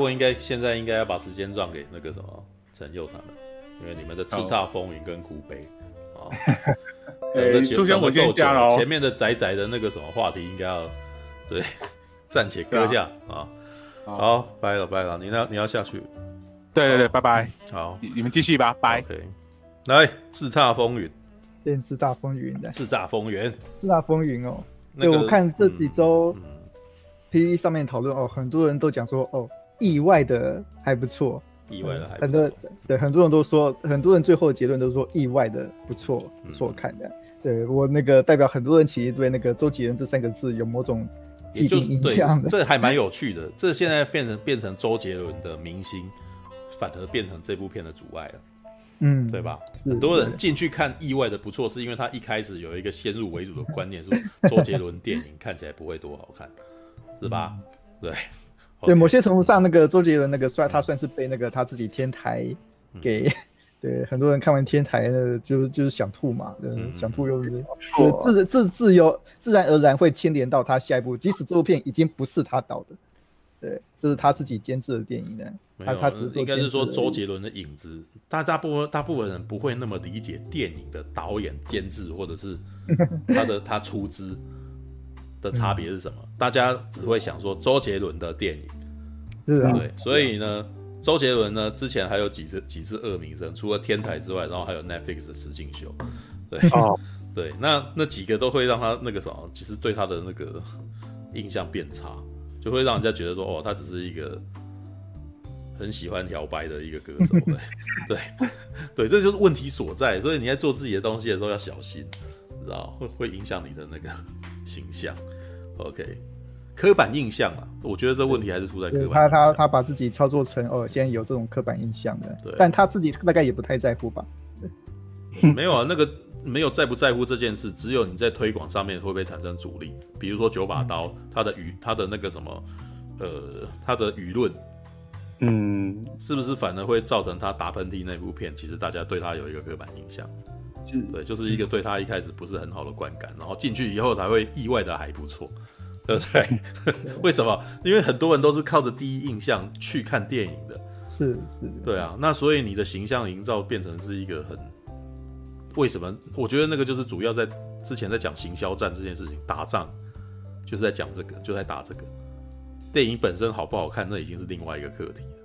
不过应该现在应该要把时间让给那个什么陈佑他们，因为你们的叱咤风云跟苦悲啊，出现我先下了，前面的宅宅的那个什么话题应该要 对 暂且搁下啊。好，拜了拜了，你要你要下去。对对对，拜拜。好，你们继续吧，拜。OK，来叱咤风云，变叱咤风云的叱咤风云，叱咤风云哦。对，我看这几周。PV 上面讨论哦，很多人都讲说哦，意外的还不错，意外的还不错。很多对很多人都说，很多人最后的结论都说意外的不错，不错看的。对我那个代表很多人其实对那个周杰伦这三个字有某种既定印象的，这还蛮有趣的。这现在变成变成周杰伦的明星，反而变成这部片的阻碍了，嗯，对吧？很多人进去看意外的不错，是因为他一开始有一个先入为主的观念，说周杰伦电影看起来不会多好看。是吧？对，对，某些程度上，那个周杰伦那个算他算是被那个他自己天台给，对，很多人看完天台呢，就就是想吐嘛，嗯想吐又是，就自自自由自然而然会牵连到他下一部，即使这部片已经不是他导的，对，这是他自己监制的电影呢。他他只是应该是说周杰伦的影子，大大部分大部分人不会那么理解电影的导演监制或者是 他的他出资。的差别是什么？嗯、大家只会想说周杰伦的电影，是啊，对，所以呢，周杰伦呢之前还有几次几次恶名声，除了天台之外，然后还有 Netflix 的实境秀，对，哦、对，那那几个都会让他那个什么，其实对他的那个印象变差，就会让人家觉得说，哦，他只是一个很喜欢摇摆的一个歌手，对，对，对，这就是问题所在。所以你在做自己的东西的时候要小心，知道会会影响你的那个。形象，OK，刻板印象啊，我觉得这问题还是出在刻板印象。他他他把自己操作成哦，现在有这种刻板印象的，对，但他自己大概也不太在乎吧。没有啊，那个没有在不在乎这件事，只有你在推广上面会不会产生阻力？比如说九把刀，他的舆，他的那个什么，呃，他的舆论，嗯，是不是反而会造成他打喷嚏那部片，其实大家对他有一个刻板印象？对，就是一个对他一开始不是很好的观感，然后进去以后才会意外的还不错，对不对？为什么？因为很多人都是靠着第一印象去看电影的，是是，对啊。那所以你的形象营造变成是一个很，为什么？我觉得那个就是主要在之前在讲行销战这件事情，打仗就是在讲这个，就在打这个。电影本身好不好看，那已经是另外一个课题了。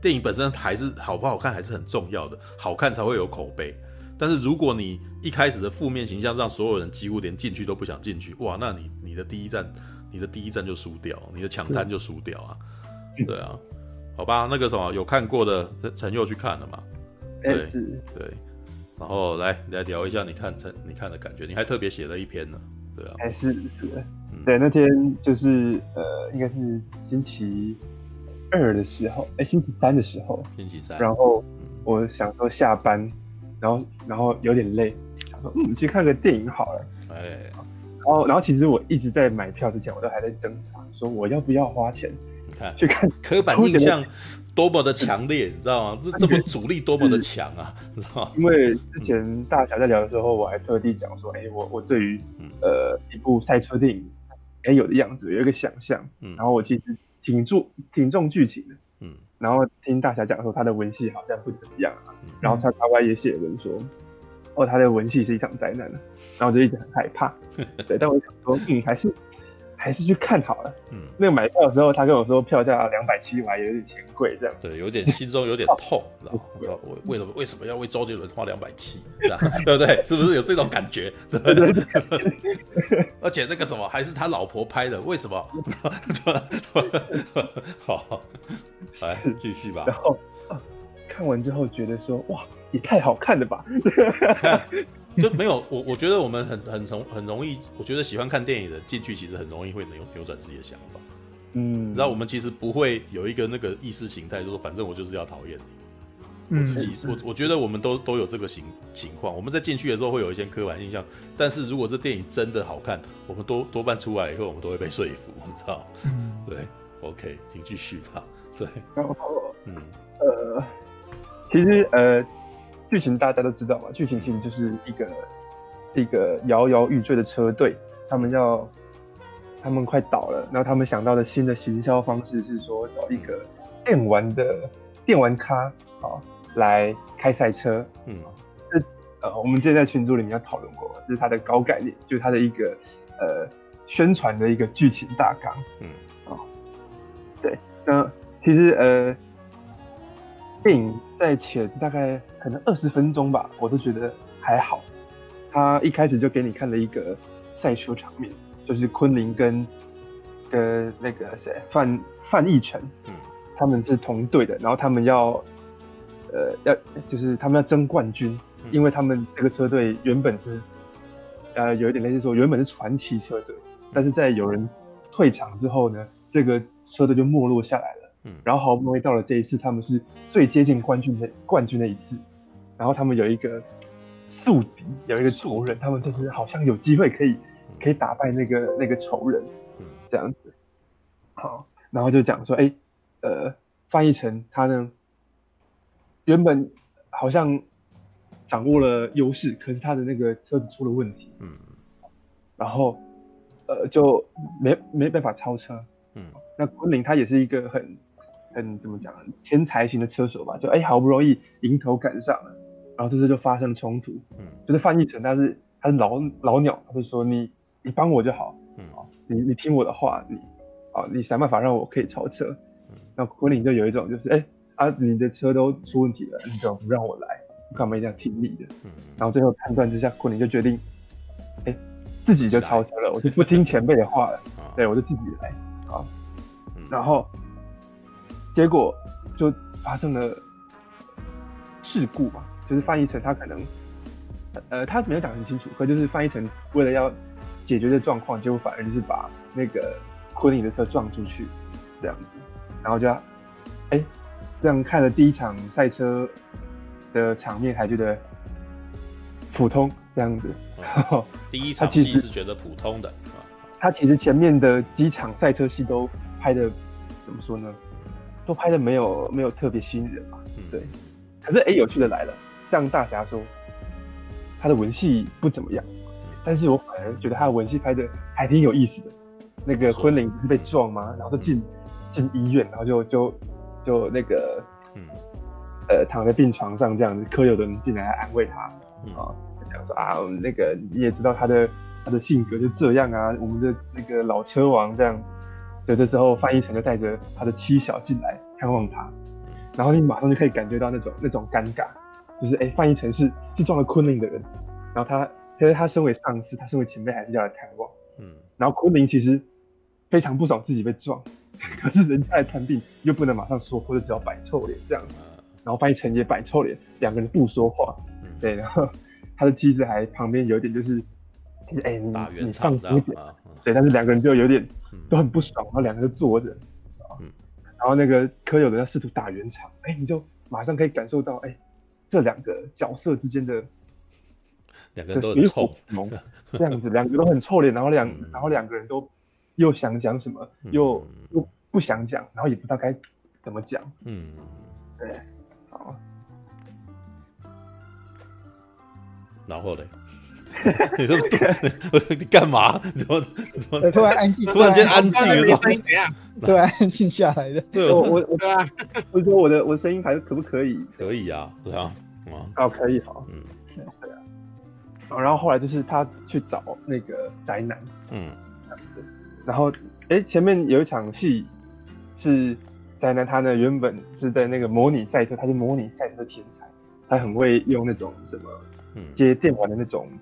电影本身还是好不好看还是很重要的，好看才会有口碑。但是如果你一开始的负面形象让所有人几乎连进去都不想进去，哇，那你你的第一站，你的第一站就输掉，你的抢滩就输掉啊，对啊，好吧，那个什么有看过的陈佑去看了嘛？对是对，然后来来聊一下你看陈你看的感觉，你还特别写了一篇呢，对啊，还是是，对，那天就是呃，应该是星期二的时候，哎，星期三的时候，星期三，然后我想说下班。然后，然后有点累，想说嗯，去看个电影好了。哎，然后，然后其实我一直在买票之前，我都还在挣扎，说我要不要花钱。你看，去看刻板 印象多么的强烈，你知道吗？这这么 阻力多么的强啊，你知道吗？因为之前大侠在聊的时候，我还特地讲说，哎，我我对于呃一部赛车电影，哎有的样子有一个想象，然后我其实挺重挺重剧情的。然后听大侠讲说他的文戏好像不怎么样然后他他外也写文说，哦他的文戏是一场灾难，然后我就一直很害怕，对，但我想说，嗯，还是还是去看好了，嗯，那个买票的时候他跟我说票价两百七，我还有点嫌贵这样，对，有点心中有点痛，知道吗？我为什么为什么要为周杰伦花两百七，对不对？是不是有这种感觉？对 而且那个什么还是他老婆拍的，为什么？好。来继续吧。然后、啊、看完之后觉得说，哇，也太好看了吧！就没有我，我觉得我们很很容很容易，我觉得喜欢看电影的进去其实很容易会扭扭转自己的想法。嗯，然后我们其实不会有一个那个意识形态，就是说反正我就是要讨厌你。我自己，嗯、我我觉得我们都都有这个情情况。我们在进去的时候会有一些刻板印象，但是如果这电影真的好看，我们多多半出来以后，我们都会被说服，你知道？嗯，对，OK，请继续吧。对，然后，嗯，呃，其实呃，剧情大家都知道嘛，剧情其实就是一个一个摇摇欲坠的车队，他们要他们快倒了，然后他们想到的新的行销方式是说找一个电玩的电玩咖啊来开赛车，嗯，这呃我们之前在群组里面有讨论过，这是他的高概念，就是他的一个呃宣传的一个剧情大纲，嗯，啊，对，那其实呃电影在前大概可能二十分钟吧，我都觉得还好，他一开始就给你看了一个赛车场面，就是昆凌跟跟那个谁范范逸臣，嗯。他们是同队的，然后他们要，呃，要就是他们要争冠军，因为他们这个车队原本是，呃，有一点类似说原本是传奇车队，但是在有人退场之后呢，这个车队就没落下来了。嗯，然后好不容易到了这一次，他们是最接近冠军的冠军的一次，然后他们有一个宿敌，有一个仇人，他们就是好像有机会可以可以打败那个那个仇人，嗯，这样子。好，然后就讲说，哎。呃，翻译成他呢，原本好像掌握了优势，可是他的那个车子出了问题，嗯，然后呃就没没办法超车，嗯，那昆凌他也是一个很很怎么讲，天才型的车手吧，就哎好不容易迎头赶上了，然后这次就发生冲突，嗯，就是范逸臣他是他是老老鸟，他就说你你帮我就好，嗯，你你听我的话，你啊你想办法让我可以超车。那昆凌就有一种就是，哎、欸、啊，你的车都出问题了，你就不让我来，干嘛一定要听你的？嗯、然后最后判断之下，昆凌就决定，哎、欸，自己就超车了，我就不听前辈的话了，对，我就自己来啊。然后结果就发生了事故嘛，就是翻译成他可能，呃，他没有讲很清楚，可就是翻译成为了要解决这状况，结果反而就是把那个昆凌的车撞出去，这样子。然后就，哎、欸，这样看了第一场赛车的场面，还觉得普通这样子。哦、第一场戏是觉得普通的。他其实前面的几场赛车戏都拍的怎么说呢？都拍的没有没有特别吸引人嘛。嗯、对。可是哎、欸，有趣的来了，像大侠说，他的文戏不怎么样，但是我反而觉得他的文戏拍的还挺有意思的。那个昆凌不是被撞吗？然后就进。嗯进医院，然后就就就那个，嗯，呃，躺在病床上这样子，柯有的人进来安慰他，嗯、啊，讲说啊，那个你也知道他的他的性格就这样啊，我们的那个老车王这样，有的时候范逸臣就带着他的妻小进来看望他，然后你马上就可以感觉到那种那种尴尬，就是哎，范逸臣是是撞了昆凌的人，然后他其实他身为上司，他身为前辈还是要来看望，嗯，然后昆凌其实非常不爽自己被撞。可是人家来探病，又不能马上说，或者只要摆臭脸这样。子，然后范逸臣也摆臭脸，两个人不说话，对，然后他的妻子还旁边有点就是，就是哎、欸，你你放松一点，对，但是两个人就有点都很不爽，然后两个人就坐着，然后那个柯有的要试图打圆场，哎，你就马上可以感受到，哎，这两个角色之间的两个人都很臭，这样子，两个都很臭脸，然后两然后两个人都。又想讲什么，又又不想讲，然后也不知道该怎么讲。嗯，对，好。然后嘞，你说你干嘛？怎么怎么突然安静？突然间安静了，声音怎样？突然安静下来的。对，我我我说我的我声音还可不可以？可以啊，对啊，哦，可以，好，嗯，对啊。然后后来就是他去找那个宅男，嗯。然后，哎，前面有一场戏是宅男，他呢原本是在那个模拟赛车，他是模拟赛车的天才，他很会用那种什么接电玩的那种、嗯、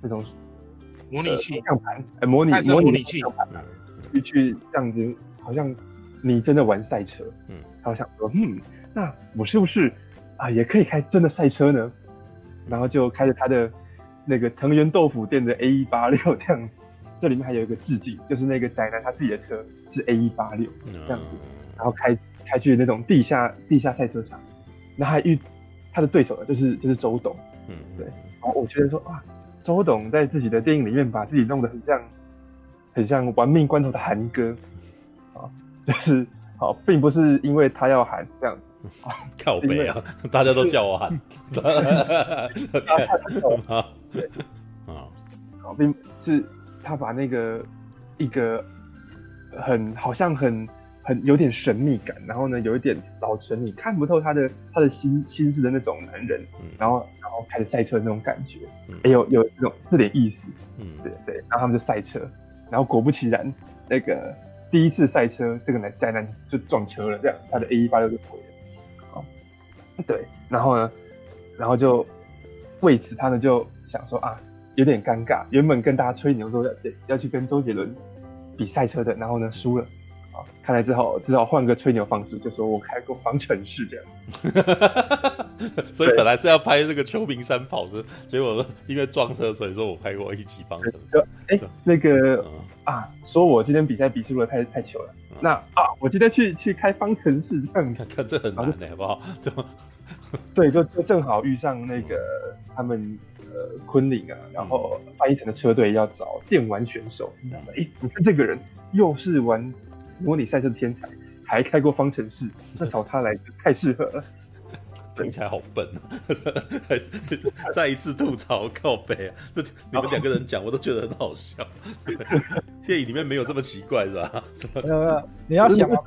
那种模拟器。样盘，哎，模拟模拟器。样盘，去去这样子，好像你真的玩赛车，嗯，他想说，嗯，那我是不是啊也可以开真的赛车呢？然后就开着他的那个藤原豆腐店的 A 一八六这样子。这里面还有一个致敬，就是那个宅男他自己的车是 A 一八六这样子，然后开开去那种地下地下赛车场，然后还遇他的对手呢，就是就是周董，嗯，对，然后我觉得说啊，周董在自己的电影里面把自己弄得很像很像玩命关头的韩哥，啊，就是好，并不是因为他要喊这样子，靠背啊，大家都叫我喊，哈哈哈哈哈，对，啊，好，并是。他把那个一个很好像很很有点神秘感，然后呢，有一点老成，你看不透他的他的心心思的那种男人，嗯、然后然后开始赛车的那种感觉，嗯、也有有这种这点意思，嗯，对对，然后他们就赛车，然后果不其然，那个第一次赛车，这个男宅男就撞车了，这样他的 A 一八六就毁了，哦，对，然后呢，然后就为此他呢就想说啊，有点尴尬，原本跟大家吹牛说要要去跟周杰伦比赛车的，然后呢输了。看来只好只好换个吹牛方式，就说我开过方程式这样。所以本来是要拍这个秋名山跑车，结果因为撞车，所以说我开过一级方程式。哎、欸，那个、嗯、啊，说我今天比赛比输了太太糗了。嗯、那啊，我今天去去开方程式，看 看这很难的好不好？就 对，就就正好遇上那个他们呃昆凌啊，然后翻译成的车队要找电玩选手。哎、你看这个人又是玩。模拟赛车的天才，还开过方程式，那找他来太适合了。听起来好笨，再一次吐槽靠北啊！这你们两个人讲，我都觉得很好笑。电影里面没有这么奇怪，是吧？没有没有，你要想啊，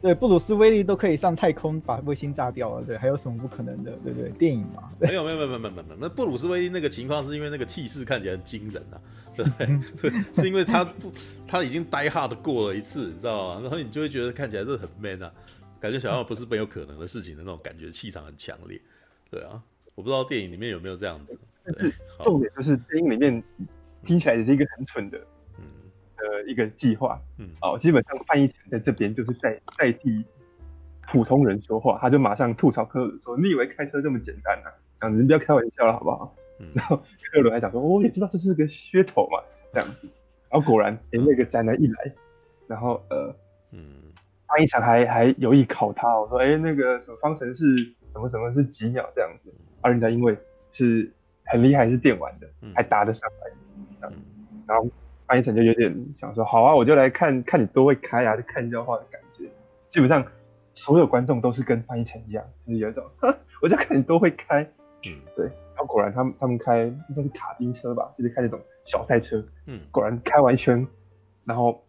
对，布鲁斯威利都可以上太空把卫星炸掉了，对，还有什么不可能的？对对，电影嘛。没有没有没有没有没有没有，那布鲁斯威利那个情况是因为那个气势看起来很惊人啊。对，是因为他不，他已经 die hard 过了一次，你知道吗？然后你就会觉得看起来是很 man 啊，感觉想要不是没有可能的事情的那种感觉，气场很强烈。对啊，我不知道电影里面有没有这样子。对，重点就是电影里面听起来也是一个很蠢的，嗯，呃，一个计划。嗯，哦，基本上范逸臣在这边就是在代替普通人说话，他就马上吐槽科尔说：“你以为开车这么简单啊？啊，你不要开玩笑了，好不好？”然后克伦还讲说，我、哦、也知道这是个噱头嘛，这样子。然后果然，哎，那个宅男一来，然后呃，嗯，范逸臣还还有意考他，我说，哎，那个什么方程式什么什么是几秒这样子。而人家因为是很厉害，是电玩的，还答得上来。嗯，然后范逸臣就有点想说，好啊，我就来看看你多会开啊，就看笑话的感觉。基本上所有观众都是跟范逸臣一样，就是有一种，我就看你多会开。嗯，对。果然，他们他们开应该是卡丁车吧，就是开那种小赛车。嗯，果然开完圈，然后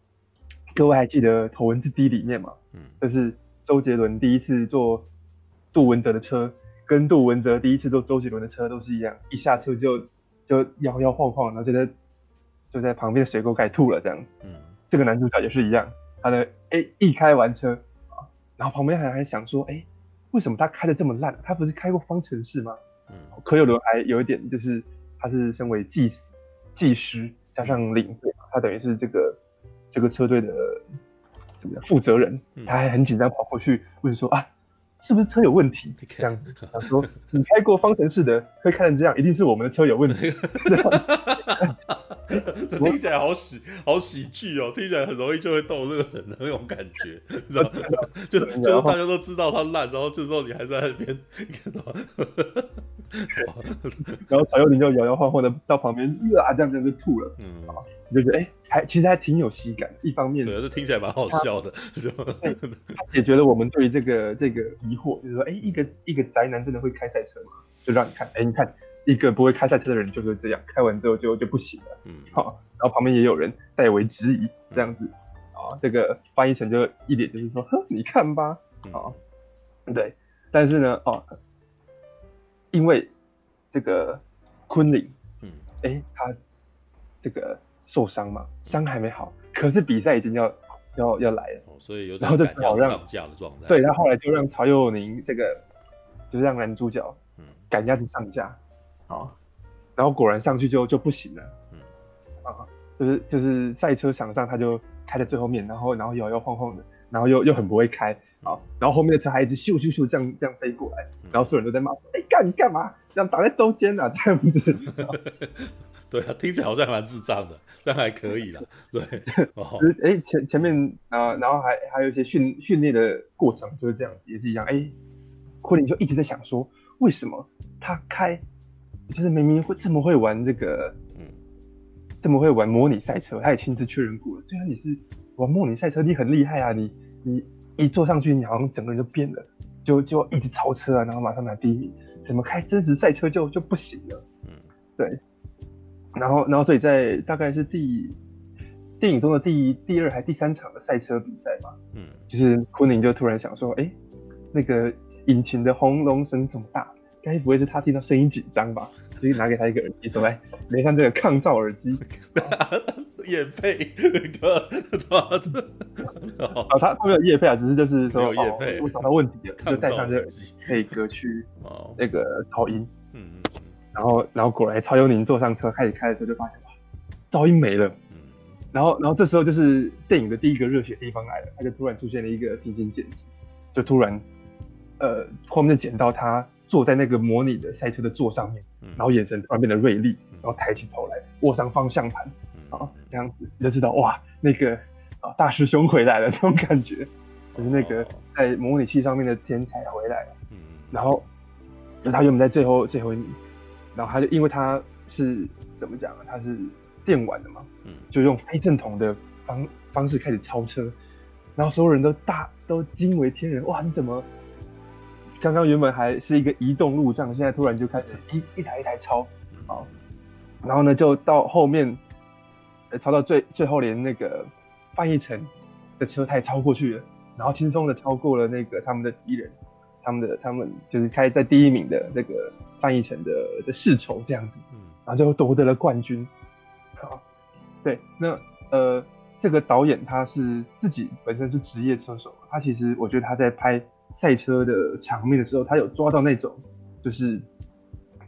各位还记得《头文字 D》里面吗？嗯，就是周杰伦第一次坐杜文泽的车，跟杜文泽第一次坐周杰伦的车都是一样，一下车就就摇摇晃晃，然后就在就在旁边的水沟盖吐了这样子。嗯，这个男主角也是一样，他的哎一开完车啊，然后旁边还还想说，哎，为什么他开的这么烂？他不是开过方程式吗？柯有伦还有一点，就是他是身为技师、技师加上领队，他等于是这个这个车队的怎么样负责人，他还很紧张跑过去问说啊，是不是车有问题？这样子，他 说你开过方程式的会看成这样，一定是我们的车有问题。这听起来好喜好喜剧哦，听起来很容易就会逗这个人的那种感觉，你知道吗？就就是大家都知道他烂，然后这时候你还在那边，看到吗？然后曹佑宁就摇摇晃晃的到旁边，啊，这样这样就吐了。嗯，就觉得哎，还其实还挺有喜感。一方面，对，这听起来蛮好笑的。他解决了我们对于这个这个疑惑，就是说，哎，一个一个宅男真的会开赛车吗？就让你看，哎，你看一个不会开赛车的人就是这样，开完之后就就不行了。嗯，好，然后旁边也有人代为质疑，这样子啊，这个翻译成就一脸就是说，哼，你看吧，啊，对，但是呢，哦。因为这个昆凌，嗯，哎、欸，他这个受伤嘛，伤还没好，可是比赛已经要要要来了，哦、所以有然后就好让上架的状态。对，他后来就让曹佑宁这个，就是让男主角，嗯，赶鸭子上架，啊，然后果然上去就就不行了，嗯，啊，就是就是赛车场上他就开在最后面，然后然后摇摇晃晃的，然后又又很不会开。好，然后后面的车还一直咻咻咻这样这样飞过来，然后所有人都在骂说：“哎、嗯，干你干嘛？这样打在中间啊？这样子。”对啊，听起来好像蛮智障的，这样还可以啦。对，哦，哎前前面啊，然后还还有一些训训练的过程就是这样，也是一样。哎，昆凌就一直在想说，为什么他开，就是明明会这么会玩这个，嗯，这么会玩模拟赛车，他也亲自确认过了。对啊，你是玩模拟赛车，你很厉害啊，你你。一坐上去，你好像整个人就变了，就就一直超车啊，然后马上拿第一名。怎么开真实赛车就就不行了？嗯，对。然后，然后，所以在大概是第电影中的第一、第二还第三场的赛车比赛嘛，嗯，就是昆凌就突然想说，哎、欸，那个引擎的轰隆声这么大，该不会是他听到声音紧张吧？所以拿给他一个耳机，说哎，连上这个抗噪耳机，也配，对哦，他他没有夜配啊，只是就是说，哦，我找到问题了，就戴上这个耳机可以隔去那个噪音，嗯嗯，然后然后果然曹佑宁坐上车开始开的时候就发现哇，噪音没了，嗯，然后然后这时候就是电影的第一个热血地方来了，他就突然出现了一个平行剪辑，就突然呃后面就剪到他。坐在那个模拟的赛车的座上面，然后眼神突然变得锐利，然后抬起头来握上方向盘，啊，这样子你就知道哇，那个啊大师兄回来了，这种感觉，就是那个在模拟器上面的天才回来了。嗯然后，就他原本在最后最后一名，然后他就因为他是怎么讲啊？他是电玩的嘛，嗯就用非正统的方方式开始超车，然后所有人都大都惊为天人，哇，你怎么？刚刚原本还是一个移动路障，现在突然就开始一一台一台超，好，然后呢就到后面，超到最最后连那个范逸臣的车胎超过去了，然后轻松的超过了那个他们的敌人，他们的他们就是开在第一名的那个范逸臣的的世仇这样子，然后就夺得了冠军，好，对，那呃这个导演他是自己本身是职业车手，他其实我觉得他在拍。赛车的场面的时候，他有抓到那种，就是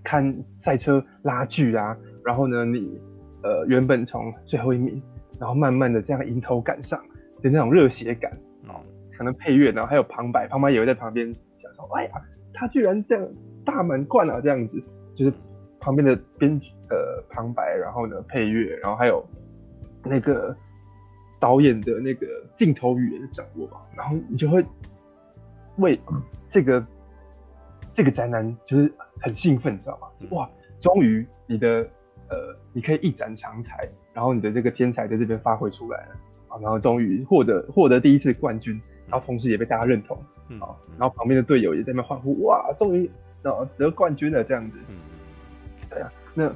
看赛车拉锯啊，然后呢，你呃原本从最后一名，然后慢慢的这样迎头赶上的那种热血感哦，可能配乐，然后还有旁白，旁白也会在旁边想说，哎呀，他居然这样大满贯啊，这样子，就是旁边的编呃旁白，然后呢配乐，然后还有那个导演的那个镜头语言的掌握吧，然后你就会。为这个这个宅男就是很兴奋，你知道吗？哇，终于你的呃，你可以一展长才，然后你的这个天才在这边发挥出来了啊，然后终于获得获得第一次冠军，然后同时也被大家认同啊，然后旁边的队友也在那边欢呼，哇，终于啊得冠军了这样子，对啊，那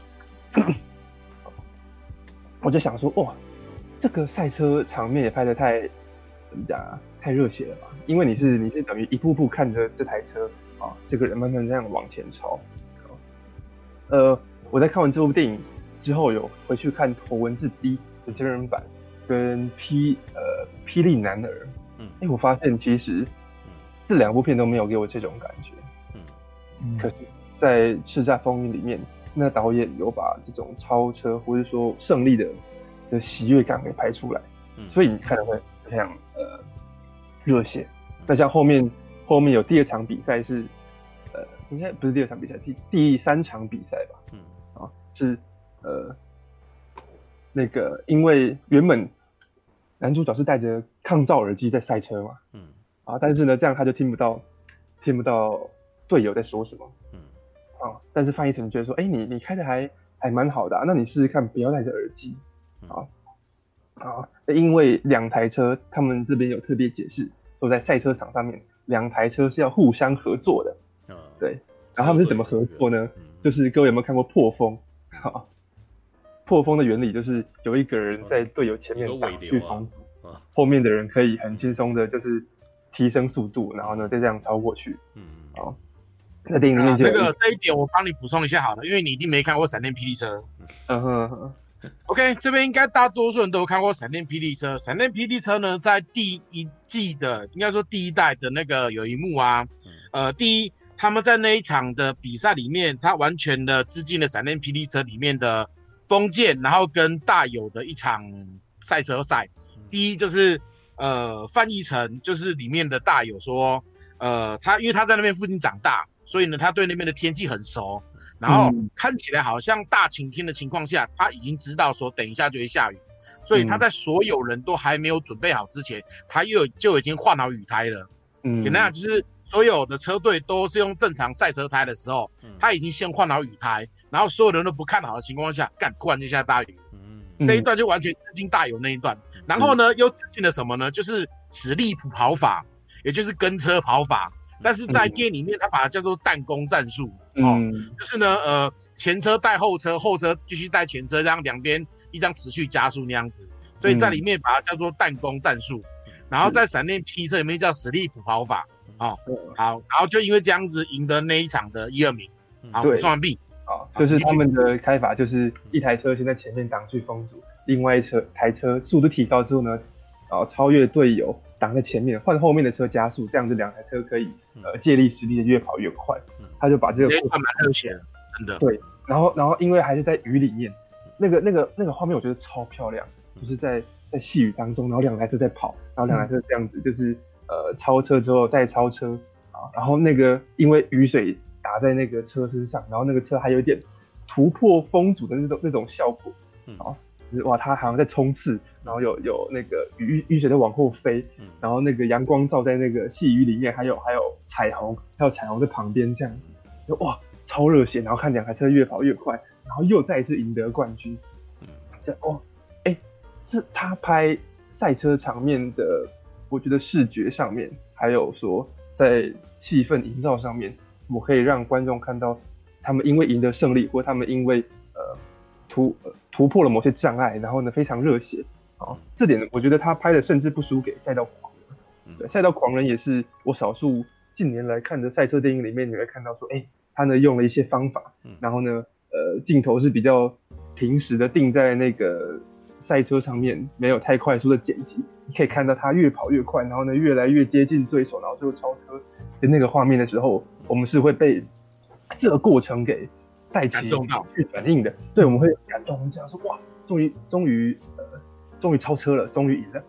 我就想说，哇，这个赛车场面也拍的太怎么讲啊？太热血了吧？因为你是你是等于一步步看着这台车啊，这个人慢慢这样往前超。呃，我在看完这部电影之后，有回去看头文字 D 的真人版跟霹呃霹雳男儿。嗯，哎，我发现其实这两部片都没有给我这种感觉。嗯，可是，在《叱咤风云》里面，那导演有把这种超车或者说胜利的的喜悦感给拍出来。嗯，所以你看的会非常呃。热血，那像后面后面有第二场比赛是，呃，应该不是第二场比赛，第第三场比赛吧？嗯，啊，是呃，那个因为原本男主角是戴着抗噪耳机在赛车嘛，嗯，啊，但是呢，这样他就听不到听不到队友在说什么，嗯，啊，但是范逸臣觉得说，哎、欸，你你开的还还蛮好的，啊，那你试试看不要戴着耳机，啊。啊，因为两台车，他们这边有特别解释，说在赛车场上面，两台车是要互相合作的。啊，对。然后他们是怎么合作呢？就是各位有没有看过破风？好，破风的原理就是有一个人在队友前面挡去风阻，后面的人可以很轻松的，就是提升速度，然后呢再这样超过去。嗯，好。那电影里面就那个这一点我帮你补充一下好了，因为你一定没看过闪电霹雳车。嗯哼。OK，这边应该大多数人都有看过闪电霹雳车。闪电霹雳车呢，在第一季的，应该说第一代的那个有一幕啊，呃，第一他们在那一场的比赛里面，他完全的致敬了闪电霹雳车里面的风剑，然后跟大友的一场赛车赛。第一就是呃范逸臣，就是里面的大友说，呃，他因为他在那边附近长大，所以呢，他对那边的天气很熟。然后看起来好像大晴天的情况下，他已经知道说等一下就会下雨，所以他在所有人都还没有准备好之前，他又就已经换好雨胎了。嗯，简单讲就是所有的车队都是用正常赛车胎的时候，他已经先换好雨胎，然后所有人都不看好的情况下，干，突然就下大雨。嗯，这一段就完全致敬大有那一段。然后呢，又致敬了什么呢？就是史力普跑法，也就是跟车跑法。但是在电影里面，他把它叫做弹弓战术。哦，就是呢，呃，前车带后车，后车继续带前车，让两边一张持续加速那样子。所以在里面把它叫做弹弓战术，然后在闪电霹雳车里面叫史利普跑法，哦，好，然后就因为这样子赢得那一场的一二名，好，补充完毕。好，就是他们的开法就是一台车先在前面挡去风阻，另外一车台车速度提高之后呢，然后超越队友挡在前面，换后面的车加速，这样子两台车可以呃借力使力的越跑越快。他就把这个过程蛮热血的，真的。对，然后然后因为还是在雨里面，那个那个那个画面我觉得超漂亮，就是在在细雨当中，然后两台车在跑，然后两台车这样子就是呃超车之后再超车啊，然后那个因为雨水。打在那个车身上，然后那个车还有点突破风阻的那种那种效果，啊，就是哇，它好像在冲刺，然后有有那个雨雨水在往后飞，然后那个阳光照在那个细雨里面，还有还有彩虹，还有彩虹在旁边这样子，就哇，超热血，然后看两台车越跑越快，然后又再一次赢得冠军，这哦，哎，是他拍赛车场面的，我觉得视觉上面，还有说在气氛营造上面。我可以让观众看到，他们因为赢得胜利，或他们因为呃突呃突破了某些障碍，然后呢非常热血啊，这点我觉得他拍的甚至不输给《赛道狂人》。对，《赛道狂人》也是我少数近年来看的赛车电影里面，你会看到说，哎，他呢用了一些方法，然后呢呃镜头是比较平时的定在那个赛车上面，没有太快速的剪辑，你可以看到他越跑越快，然后呢越来越接近对手，然后最后超车的那个画面的时候。我们是会被这个过程给带起去反应的，对，我们会感动，我们讲说哇，终于终于呃，终于超车了，终于赢了。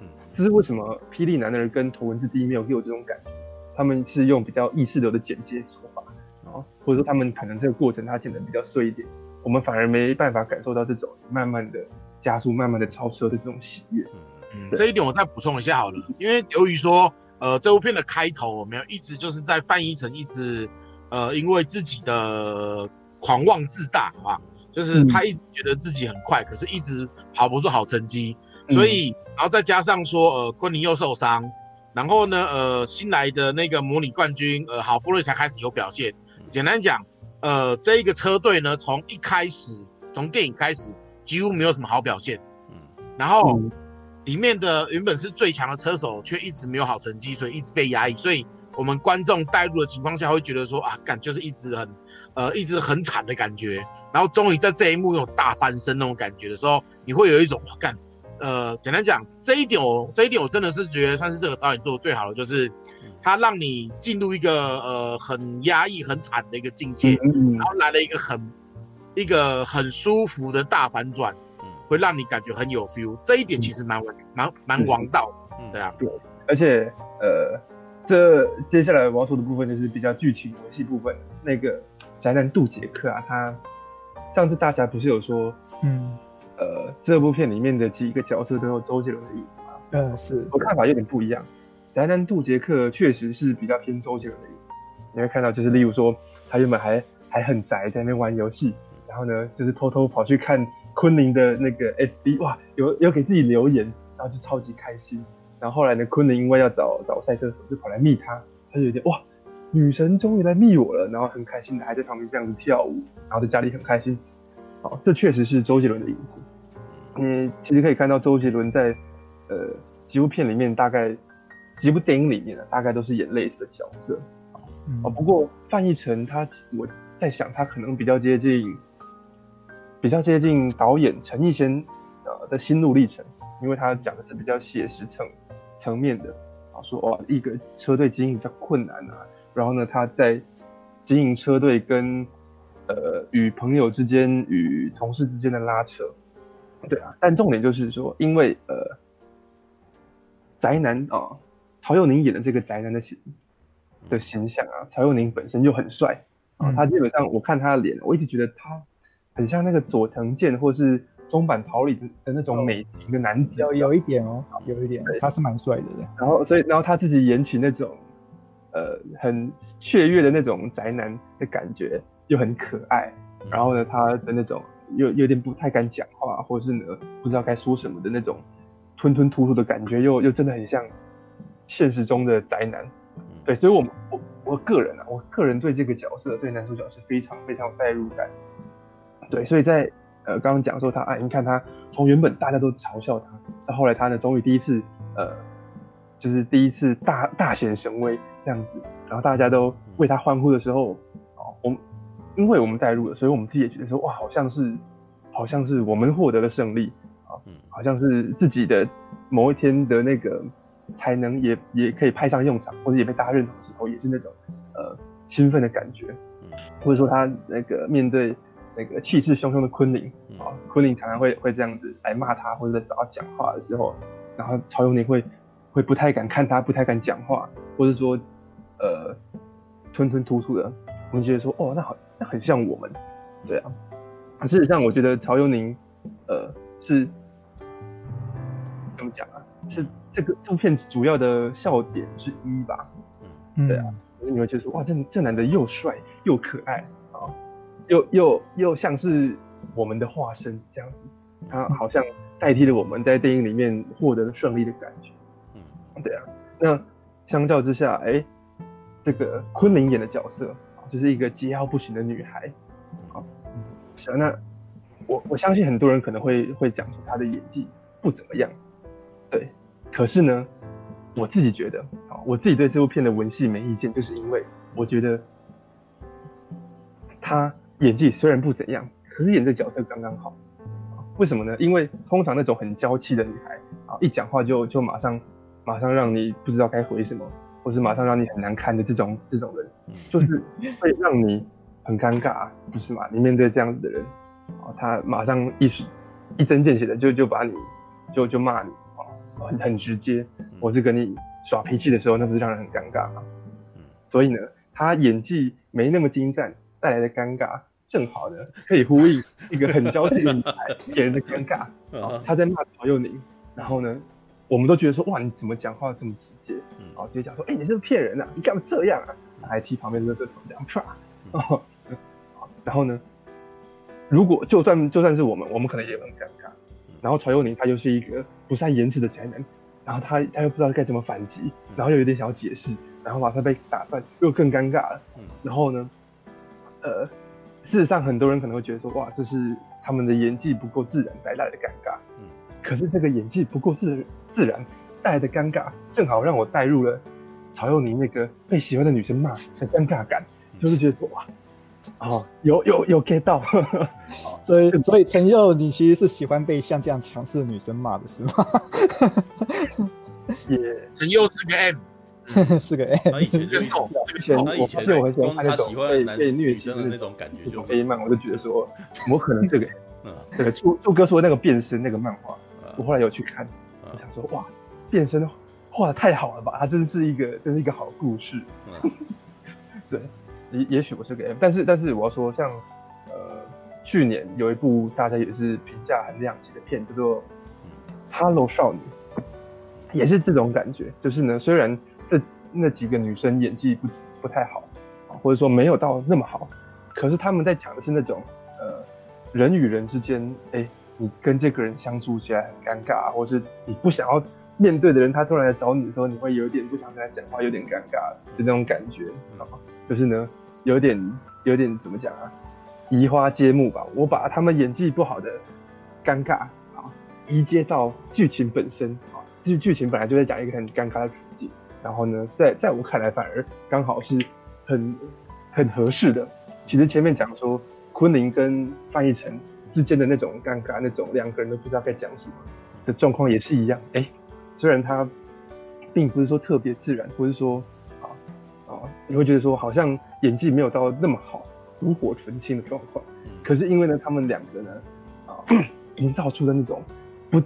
嗯，这是为什么霹雳男的人跟头文字 D 没有给我这种感觉？他们是用比较意识流的剪接手法，然后或者说他们可能这个过程他剪得比较碎一点，我们反而没办法感受到这种慢慢的加速、慢慢的超车的这种喜悦。嗯，这一点我再补充一下好了，因为由于说。呃，这部片的开头，我们一直就是在范逸臣一直，呃，因为自己的狂妄自大，好吧，就是他一直觉得自己很快，可是一直跑不出好成绩，所以，然后再加上说，呃，昆凌又受伤，然后呢，呃，新来的那个模拟冠军，呃，好不容易才开始有表现。简单讲，呃，这一个车队呢，从一开始，从电影开始，几乎没有什么好表现，嗯，然后。里面的原本是最强的车手，却一直没有好成绩，所以一直被压抑。所以我们观众带入的情况下，会觉得说啊，干就是一直很，呃，一直很惨的感觉。然后终于在这一幕有大翻身那种感觉的时候，你会有一种干，呃，简单讲这一点我，我这一点我真的是觉得算是这个导演做的最好的，就是他让你进入一个呃很压抑、很惨的一个境界，然后来了一个很一个很舒服的大反转。会让你感觉很有 feel，这一点其实蛮蛮蛮王道，嗯，对啊，对，而且呃，这接下来我要说的部分就是比较剧情游戏部分，那个宅男杜杰克啊，他上次大侠不是有说，嗯，呃，这部片里面的几个角色都有周杰伦的影子吗？嗯，是。我看法有点不一样，宅男杜杰克确实是比较偏周杰伦的影子，你会看到就是例如说他原本还还很宅，在那边玩游戏，然后呢就是偷偷跑去看。昆凌的那个 FB 哇，有有给自己留言，然后就超级开心。然后后来呢，昆凌因为要找找赛车手，就跑来密他，他就有点哇，女神终于来密我了，然后很开心的还在旁边这样子跳舞，然后在家里很开心。好，这确实是周杰伦的影子。嗯，其实可以看到周杰伦在呃几部片里面，大概几部电影里面呢，大概都是演类似的角色。嗯、不过范逸臣他，我在想他可能比较接近。比较接近导演陈奕仙呃的心路历程，因为他讲的是比较写实层层面的啊，说哇一个车队经营比较困难啊，然后呢他在经营车队跟呃与朋友之间与同事之间的拉扯，对啊，但重点就是说，因为呃宅男啊，曹佑宁演的这个宅男的形的形象啊，曹佑宁本身就很帅啊，他基本上我看他的脸，我一直觉得他。很像那个佐藤健或是松坂桃李的的那种美型的男子，有有一点哦，有一点，他是蛮帅的。然后所以然后他自己演起那种，呃，很雀跃的那种宅男的感觉，又很可爱。然后呢，他的那种又有点不太敢讲话，或是呢不知道该说什么的那种吞吞吐吐的感觉，又又真的很像现实中的宅男。对，所以我我我个人啊，我个人对这个角色对男主角是非常非常有代入感。对，所以在呃刚刚讲说他哎，你看他从原本大家都嘲笑他，到后来他呢终于第一次呃就是第一次大大显神威这样子，然后大家都为他欢呼的时候，哦，我们因为我们带入了，所以我们自己也觉得说哇，好像是好像是我们获得了胜利啊，好像是自己的某一天的那个才能也也可以派上用场，或者也被大家认同的时候，也是那种呃兴奋的感觉。或者说他那个面对那个气势汹汹的昆凌啊，昆凌常常会会这样子来骂他，或者在找他讲话的时候，然后曹永宁会会不太敢看他，不太敢讲话，或者说呃吞吞吐吐的，我们觉得说哦，那好，那很像我们，对啊。事实上，我觉得曹永宁呃是怎么讲啊？是这个这部片子主要的笑点之一吧？嗯对啊。你会觉得说哇，这这男的又帅又可爱啊，又又又像是我们的化身这样子，他好像代替了我们在电影里面获得了胜利的感觉。嗯，对啊。那相较之下，哎、欸，这个昆凌演的角色就是一个桀骜不驯的女孩。好，是啊。那我我相信很多人可能会会讲说她的演技不怎么样，对。可是呢，我自己觉得，啊，我自己对这部片的文戏没意见，就是因为我觉得他演技虽然不怎样，可是演这角色刚刚好。为什么呢？因为通常那种很娇气的女孩啊，一讲话就就马上马上让你不知道该回什么，或是马上让你很难堪的这种这种人，就是会让你很尴尬，不是吗？你面对这样子的人，啊，他马上一一针见血的就就把你就就骂你啊。很很直接，我是跟你耍脾气的时候，那不是让人很尴尬吗？所以呢，他演技没那么精湛，带来的尴尬正好的，可以呼应一个很娇气的女孩 给人的尴尬。他在骂曹佑宁，然后呢，我们都觉得说，哇，你怎么讲话这么直接？然后就讲说，哎、欸，你是不是骗人啊？你干嘛这样啊？还踢旁边的这个头这样，唰，然后呢，如果就算就算是我们，我们可能也很尴尬。然后曹佑宁他又是一个不善言辞的宅男，然后他他又不知道该怎么反击，然后又有点想要解释，然后马上被打断，又更尴尬了。然后呢，呃，事实上很多人可能会觉得说，哇，这是他们的演技不够自然带来的尴尬。可是这个演技不够自自然带来的尴尬，正好让我带入了曹佑宁那个被喜欢的女生骂的尴尬感，就是觉得说哇。哦，有有有 get 到，所以所以陈佑，你其实是喜欢被像这样强势的女生骂的是吗？也陈佑是个 M，是个 A 他以前就以前他以前我很喜欢他喜欢被虐女生的那种感觉，就 A 漫，我就觉得说，怎么可能这个？嗯，这个朱朱哥说那个变身那个漫画，我后来有去看，我想说哇，变身画的太好了吧，它真是一个真是一个好故事，对。也也许我是个 M，但是但是我要说，像呃去年有一部大家也是评价很亮级的片，叫做《哈喽少女》，也是这种感觉，就是呢，虽然这那几个女生演技不不太好，或者说没有到那么好，可是他们在讲的是那种呃人与人之间，哎、欸，你跟这个人相处起来很尴尬，或是你不想要面对的人，他突然来找你的时候，你会有点不想跟他讲话，有点尴尬的那种感觉，就是呢，有点有点怎么讲啊，移花接木吧。我把他们演技不好的尴尬啊，移接到剧情本身啊。剧剧情本来就在讲一个很尴尬的处境，然后呢，在在我看来反而刚好是很很合适的。其实前面讲说昆凌跟范逸臣之间的那种尴尬，那种两个人都不知道该讲什么的状况也是一样。哎、欸，虽然他并不是说特别自然，不是说啊啊。你会觉得说好像演技没有到那么好，炉火纯青的状况，可是因为呢，他们两个呢，啊，营造出的那种不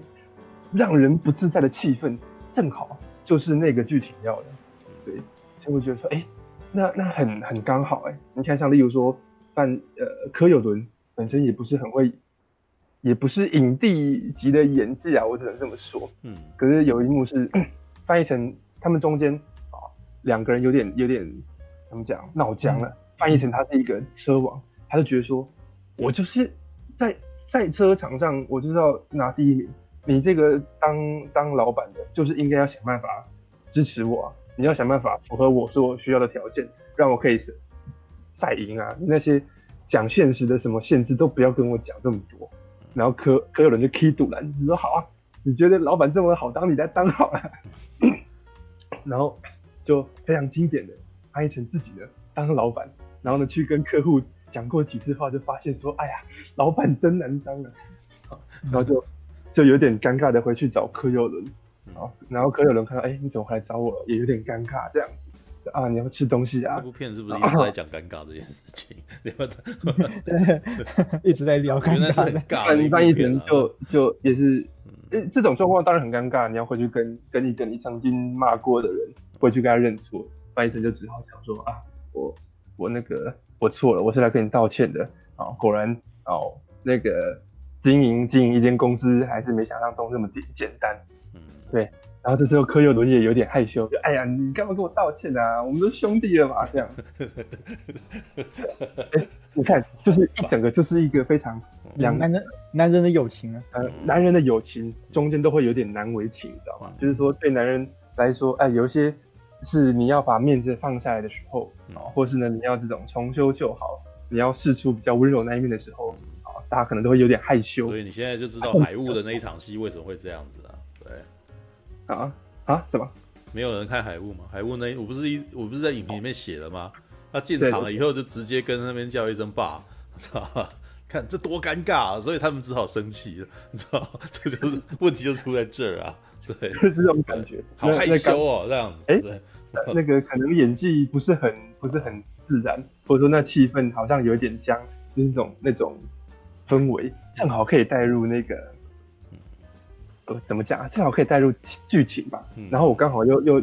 让人不自在的气氛，正好就是那个剧情要的，对，就会觉得说，哎、欸，那那很很刚好，哎，你看像例如说，范呃柯有伦本身也不是很会，也不是影帝级的演技啊，我只能这么说，嗯，可是有一幕是翻译成他们中间。两个人有点有点怎么讲闹僵了，翻译成他是一个车王，他就觉得说，我就是在赛车场上，我就是要拿第一名。你这个当当老板的，就是应该要想办法支持我啊，你要想办法符合我所需要的条件，让我可以赛赢啊。那些讲现实的什么限制都不要跟我讲这么多然后柯柯有人就 key 赌了，你说好啊，你觉得老板这么好当，你来当好了。然后就非常经典的翻译成自己的当老板，然后呢去跟客户讲过几次话，就发现说，哎呀，老板真难当啊。然后就就有点尴尬的回去找柯有伦，啊，然后柯有伦看到，哎，你怎么回来找我？也有点尴尬这样子。啊，你要吃东西啊？这部片是不是一直在讲尴尬这件事情？对，一直在聊尴尬。翻翻译成就就也是，这种状况当然很尴尬。你要回去跟跟你跟你曾经骂过的人，回去跟他认错。翻译成就只好讲说啊，我我那个我错了，我是来跟你道歉的。啊，果然哦，那个经营经营一间公司还是没想象中那么简简单。嗯，对。然后这时候柯有伦也有点害羞，就哎呀，你干嘛跟我道歉啊？我们都是兄弟了嘛，这样。哎，你看，就是一整个就是一个非常两男人男人的友情啊，呃，男人的友情中间都会有点难为情，你知道吗？就是说对男人来说，哎，有一些是你要把面子放下来的时候啊，或是呢你要这种重修旧好，你要试出比较温柔那一面的时候啊，大家可能都会有点害羞。所以你现在就知道 海雾的那一场戏为什么会这样子了。啊啊！什么？没有人看海雾吗？海雾那我不是一我不是在影评里面写了吗？他进场了以后就直接跟那边叫一声爸，知道吧？看这多尴尬啊！所以他们只好生气了，你知道？这就是问题就出在这儿啊！对，就是这种感觉，好害羞哦，这样。哎，那个可能演技不是很不是很自然，或者说那气氛好像有点僵，就是那种那种氛围，正好可以带入那个。怎么讲啊？正好可以带入剧情吧。嗯、然后我刚好又又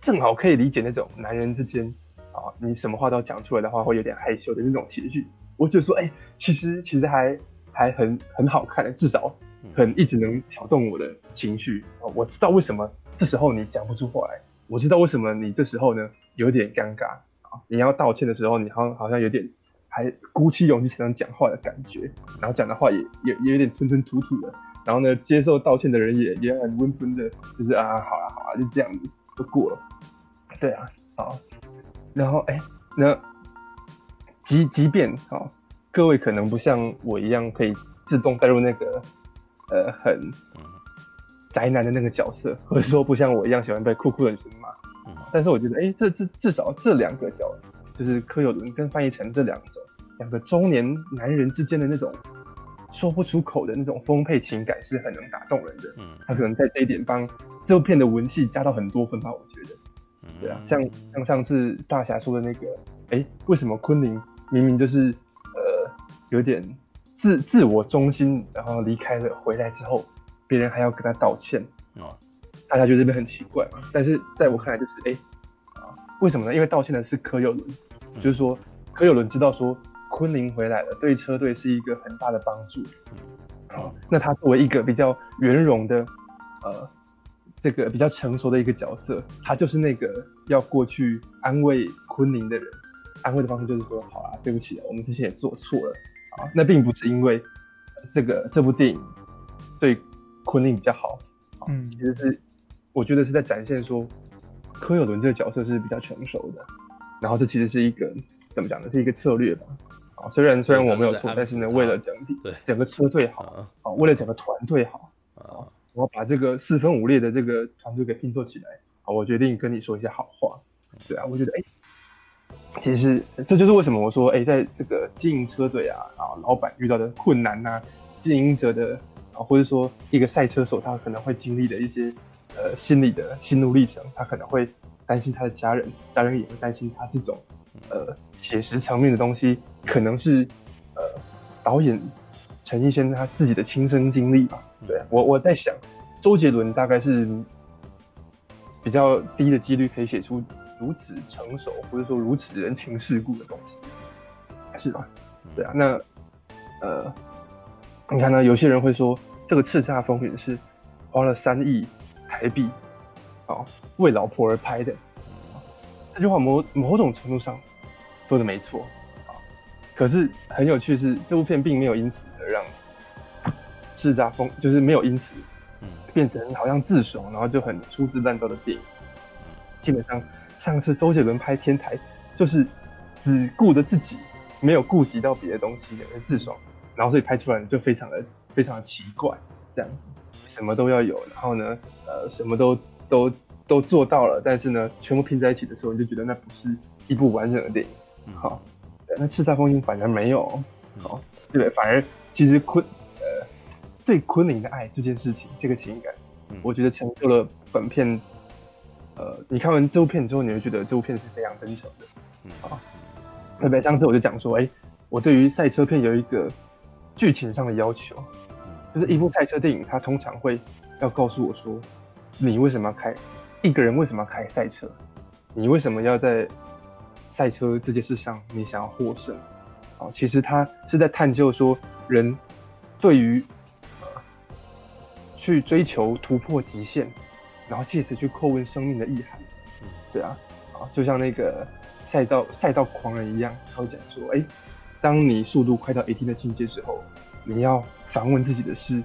正好可以理解那种男人之间啊，你什么话都要讲出来的话，会有点害羞的那种情绪。我就说，哎、欸，其实其实还还很很好看，至少很一直能挑动我的情绪。我知道为什么这时候你讲不出话来，我知道为什么你这时候呢有点尴尬啊。你要道歉的时候，你好像好像有点还鼓起勇气才能讲话的感觉，然后讲的话也也也有点吞吞吐吐的。然后呢，接受道歉的人也也很温吞的，就是啊，好啊，好啊，就这样子就过了。对啊，好。然后哎，那即即便好，各位可能不像我一样可以自动带入那个呃很宅男的那个角色，或者说不像我一样喜欢被酷酷的女生骂。但是我觉得，哎，这这至少这两个角，就是柯有伦跟范逸臣这两种两个中年男人之间的那种。说不出口的那种丰沛情感是很能打动人的。嗯，他可能在这一点帮这部片的文戏加到很多分吧，我觉得。对啊，像像上次大侠说的那个，哎，为什么昆凌明明就是呃有点自自我中心，然后离开了，回来之后别人还要跟他道歉啊？大家觉得这边很奇怪嘛？但是在我看来就是，哎啊，为什么呢？因为道歉的是柯有伦，就是说柯有伦知道说。昆凌回来了，对车队是一个很大的帮助。好，那他作为一个比较圆融的，呃，这个比较成熟的一个角色，他就是那个要过去安慰昆凌的人。安慰的方式就是说：“好啊，对不起，我们之前也做错了。”啊，那并不是因为这个这部电影对昆凌比较好。嗯，其实是我觉得是在展现说柯有伦这个角色是比较成熟的。然后这其实是一个怎么讲呢？是一个策略吧。啊，虽然虽然我没有错，但是呢，为了整体对整个车队好，啊，为了整个团队好，啊，我要把这个四分五裂的这个团队给拼凑起来，啊，我决定跟你说一些好话，对啊，我觉得哎、欸，其实这就是为什么我说哎、欸，在这个经营车队啊，啊，老板遇到的困难呐、啊，经营者的啊，或者说一个赛车手他可能会经历的一些呃心理的心路历程，他可能会担心他的家人，家人也会担心他这种。呃，写实层面的东西可能是，呃，导演陈奕先他自己的亲身经历吧。对，我我在想，周杰伦大概是比较低的几率可以写出如此成熟，或者说如此人情世故的东西，是吧？对啊，那呃，你看呢？有些人会说，这个《叱咤风云》是花了三亿台币，哦，为老婆而拍的。这句话某某种程度上说的没错啊，可是很有趣是，这部片并没有因此而让叱咤风就是没有因此变成好像自爽，然后就很粗制滥造的电影。基本上上次周杰伦拍《天台》就是只顾着自己，没有顾及到别的东西而自爽，然后所以拍出来就非常的非常奇怪，这样子，什么都要有，然后呢，呃，什么都都都做到了，但是呢，全部拼在一起的时候，你就觉得那不是一部完整的电影，好，对，那叱咤风云反而没有，好，对，反而其实昆呃对昆凌的爱这件事情，这个情感，我觉得成就了本片，呃，你看完这部片之后，你会觉得这部片是非常真诚的，嗯，好，特别上次我就讲说，哎，我对于赛车片有一个。剧情上的要求，就是一部赛车电影，它通常会要告诉我说，你为什么要开，一个人为什么要开赛车，你为什么要在赛车这件事上，你想要获胜？哦，其实他是在探究说，人对于去追求突破极限，然后借此去叩问生命的意涵。对啊，啊，就像那个赛道赛道狂人一样，他会讲说，哎。当你速度快到一定的境界之后，你要反问自己的是：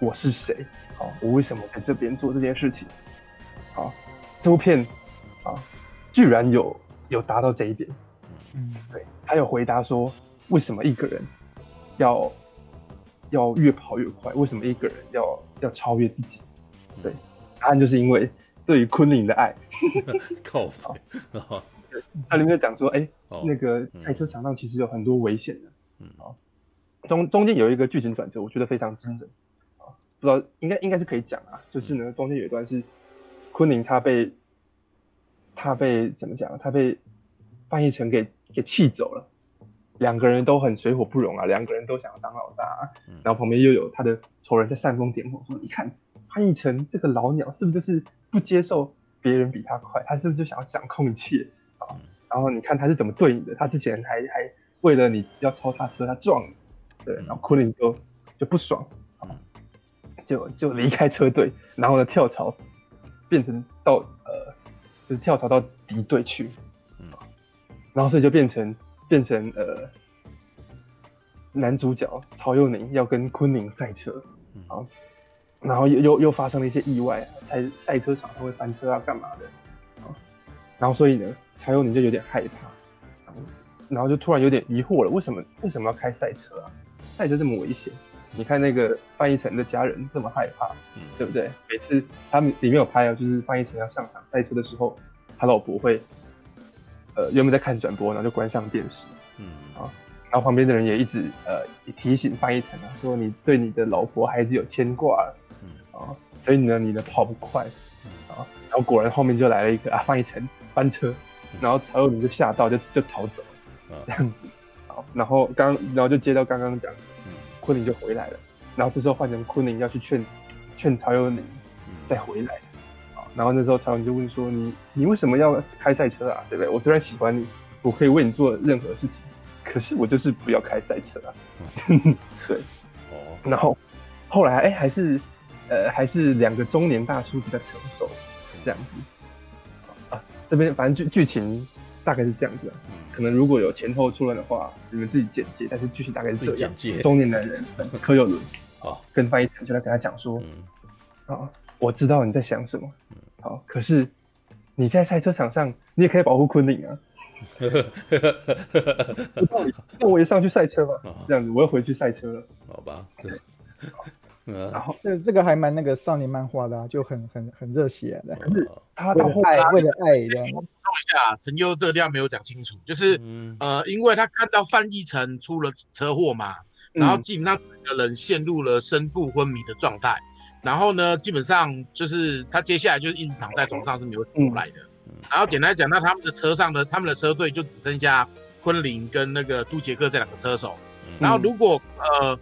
我是谁？好，我为什么在这边做这件事情？好，这部片啊，居然有有达到这一点。嗯，对，他有回答说：为什么一个人要要越跑越快？为什么一个人要要超越自己？对，答案就是因为对于昆凌的爱。靠好。他里面就讲说，哎、欸，oh, 那个赛车场上其实有很多危险的，嗯，啊，中中间有一个剧情转折，我觉得非常真的，啊，不知道应该应该是可以讲啊，就是呢，中间有一段是昆凌他被他被怎么讲，他被范逸臣给给气走了，两个人都很水火不容啊，两个人都想要当老大，啊，然后旁边又有他的仇人在煽风点火，说你看范逸臣这个老鸟是不是就是不接受别人比他快，他是不是就想要掌控一切啊？然后你看他是怎么对你的，他之前还还为了你要超他车，他撞你，对，然后昆凌就就不爽，就就离开车队，然后呢跳槽，变成到呃就是跳槽到敌对去，然后所以就变成变成呃男主角曹佑宁要跟昆凌赛车，啊，然后又又又发生了一些意外，赛赛车场他会翻车啊干嘛的，啊，然后所以呢。曹佑宁就有点害怕，然后就突然有点疑惑了，为什么为什么要开赛车啊？赛车这么危险，你看那个范逸臣的家人这么害怕，嗯，对不对？每次他们里面有拍啊，就是范逸臣要上场赛车的时候，他老婆会，呃，原本在看转播，然后就关上电视，嗯啊，然后旁边的人也一直呃提醒范逸臣啊，说你对你的老婆孩子有牵挂，嗯啊，所以呢，你呢跑不快，啊，然后果然后面就来了一个啊范逸臣翻车。然后曹佑宁就吓到，就就逃走嗯，这样子。好，然后刚，然后就接到刚刚讲，昆凌就回来了。然后这时候换成昆凌要去劝劝曹佑宁再回来。好，然后那时候曹佑宁就问说：“你你为什么要开赛车啊？对不对？我虽然喜欢你，我可以为你做任何事情，可是我就是不要开赛车啊。” 对。哦。然后后来哎，还是呃还是两个中年大叔比较成熟，这样子。啊这边反正剧剧情大概是这样子啊，可能如果有前后出乱的话，你们自己简介。但是剧情大概是这样：中年男人柯有伦 好跟范逸臣就来跟他讲说，啊，我知道你在想什么，好，可是你在赛车场上，你也可以保护昆凌啊。那我也上去赛车吧，这样子我要回去赛车了。好吧，对。然后这这个还蛮那个少年漫画的，啊，就很很很热血的。可是他为了爱，为了爱这样。说一下，陈优这个地方没有讲清楚，就是、嗯、呃，因为他看到范逸臣出了车祸嘛，然后基本上整个人陷入了深度昏迷的状态，然后呢，基本上就是他接下来就是一直躺在床上是没有醒过来的。嗯、然后简单讲，那他们的车上的他们的车队就只剩下昆凌跟那个杜杰克这两个车手。然后如果呃。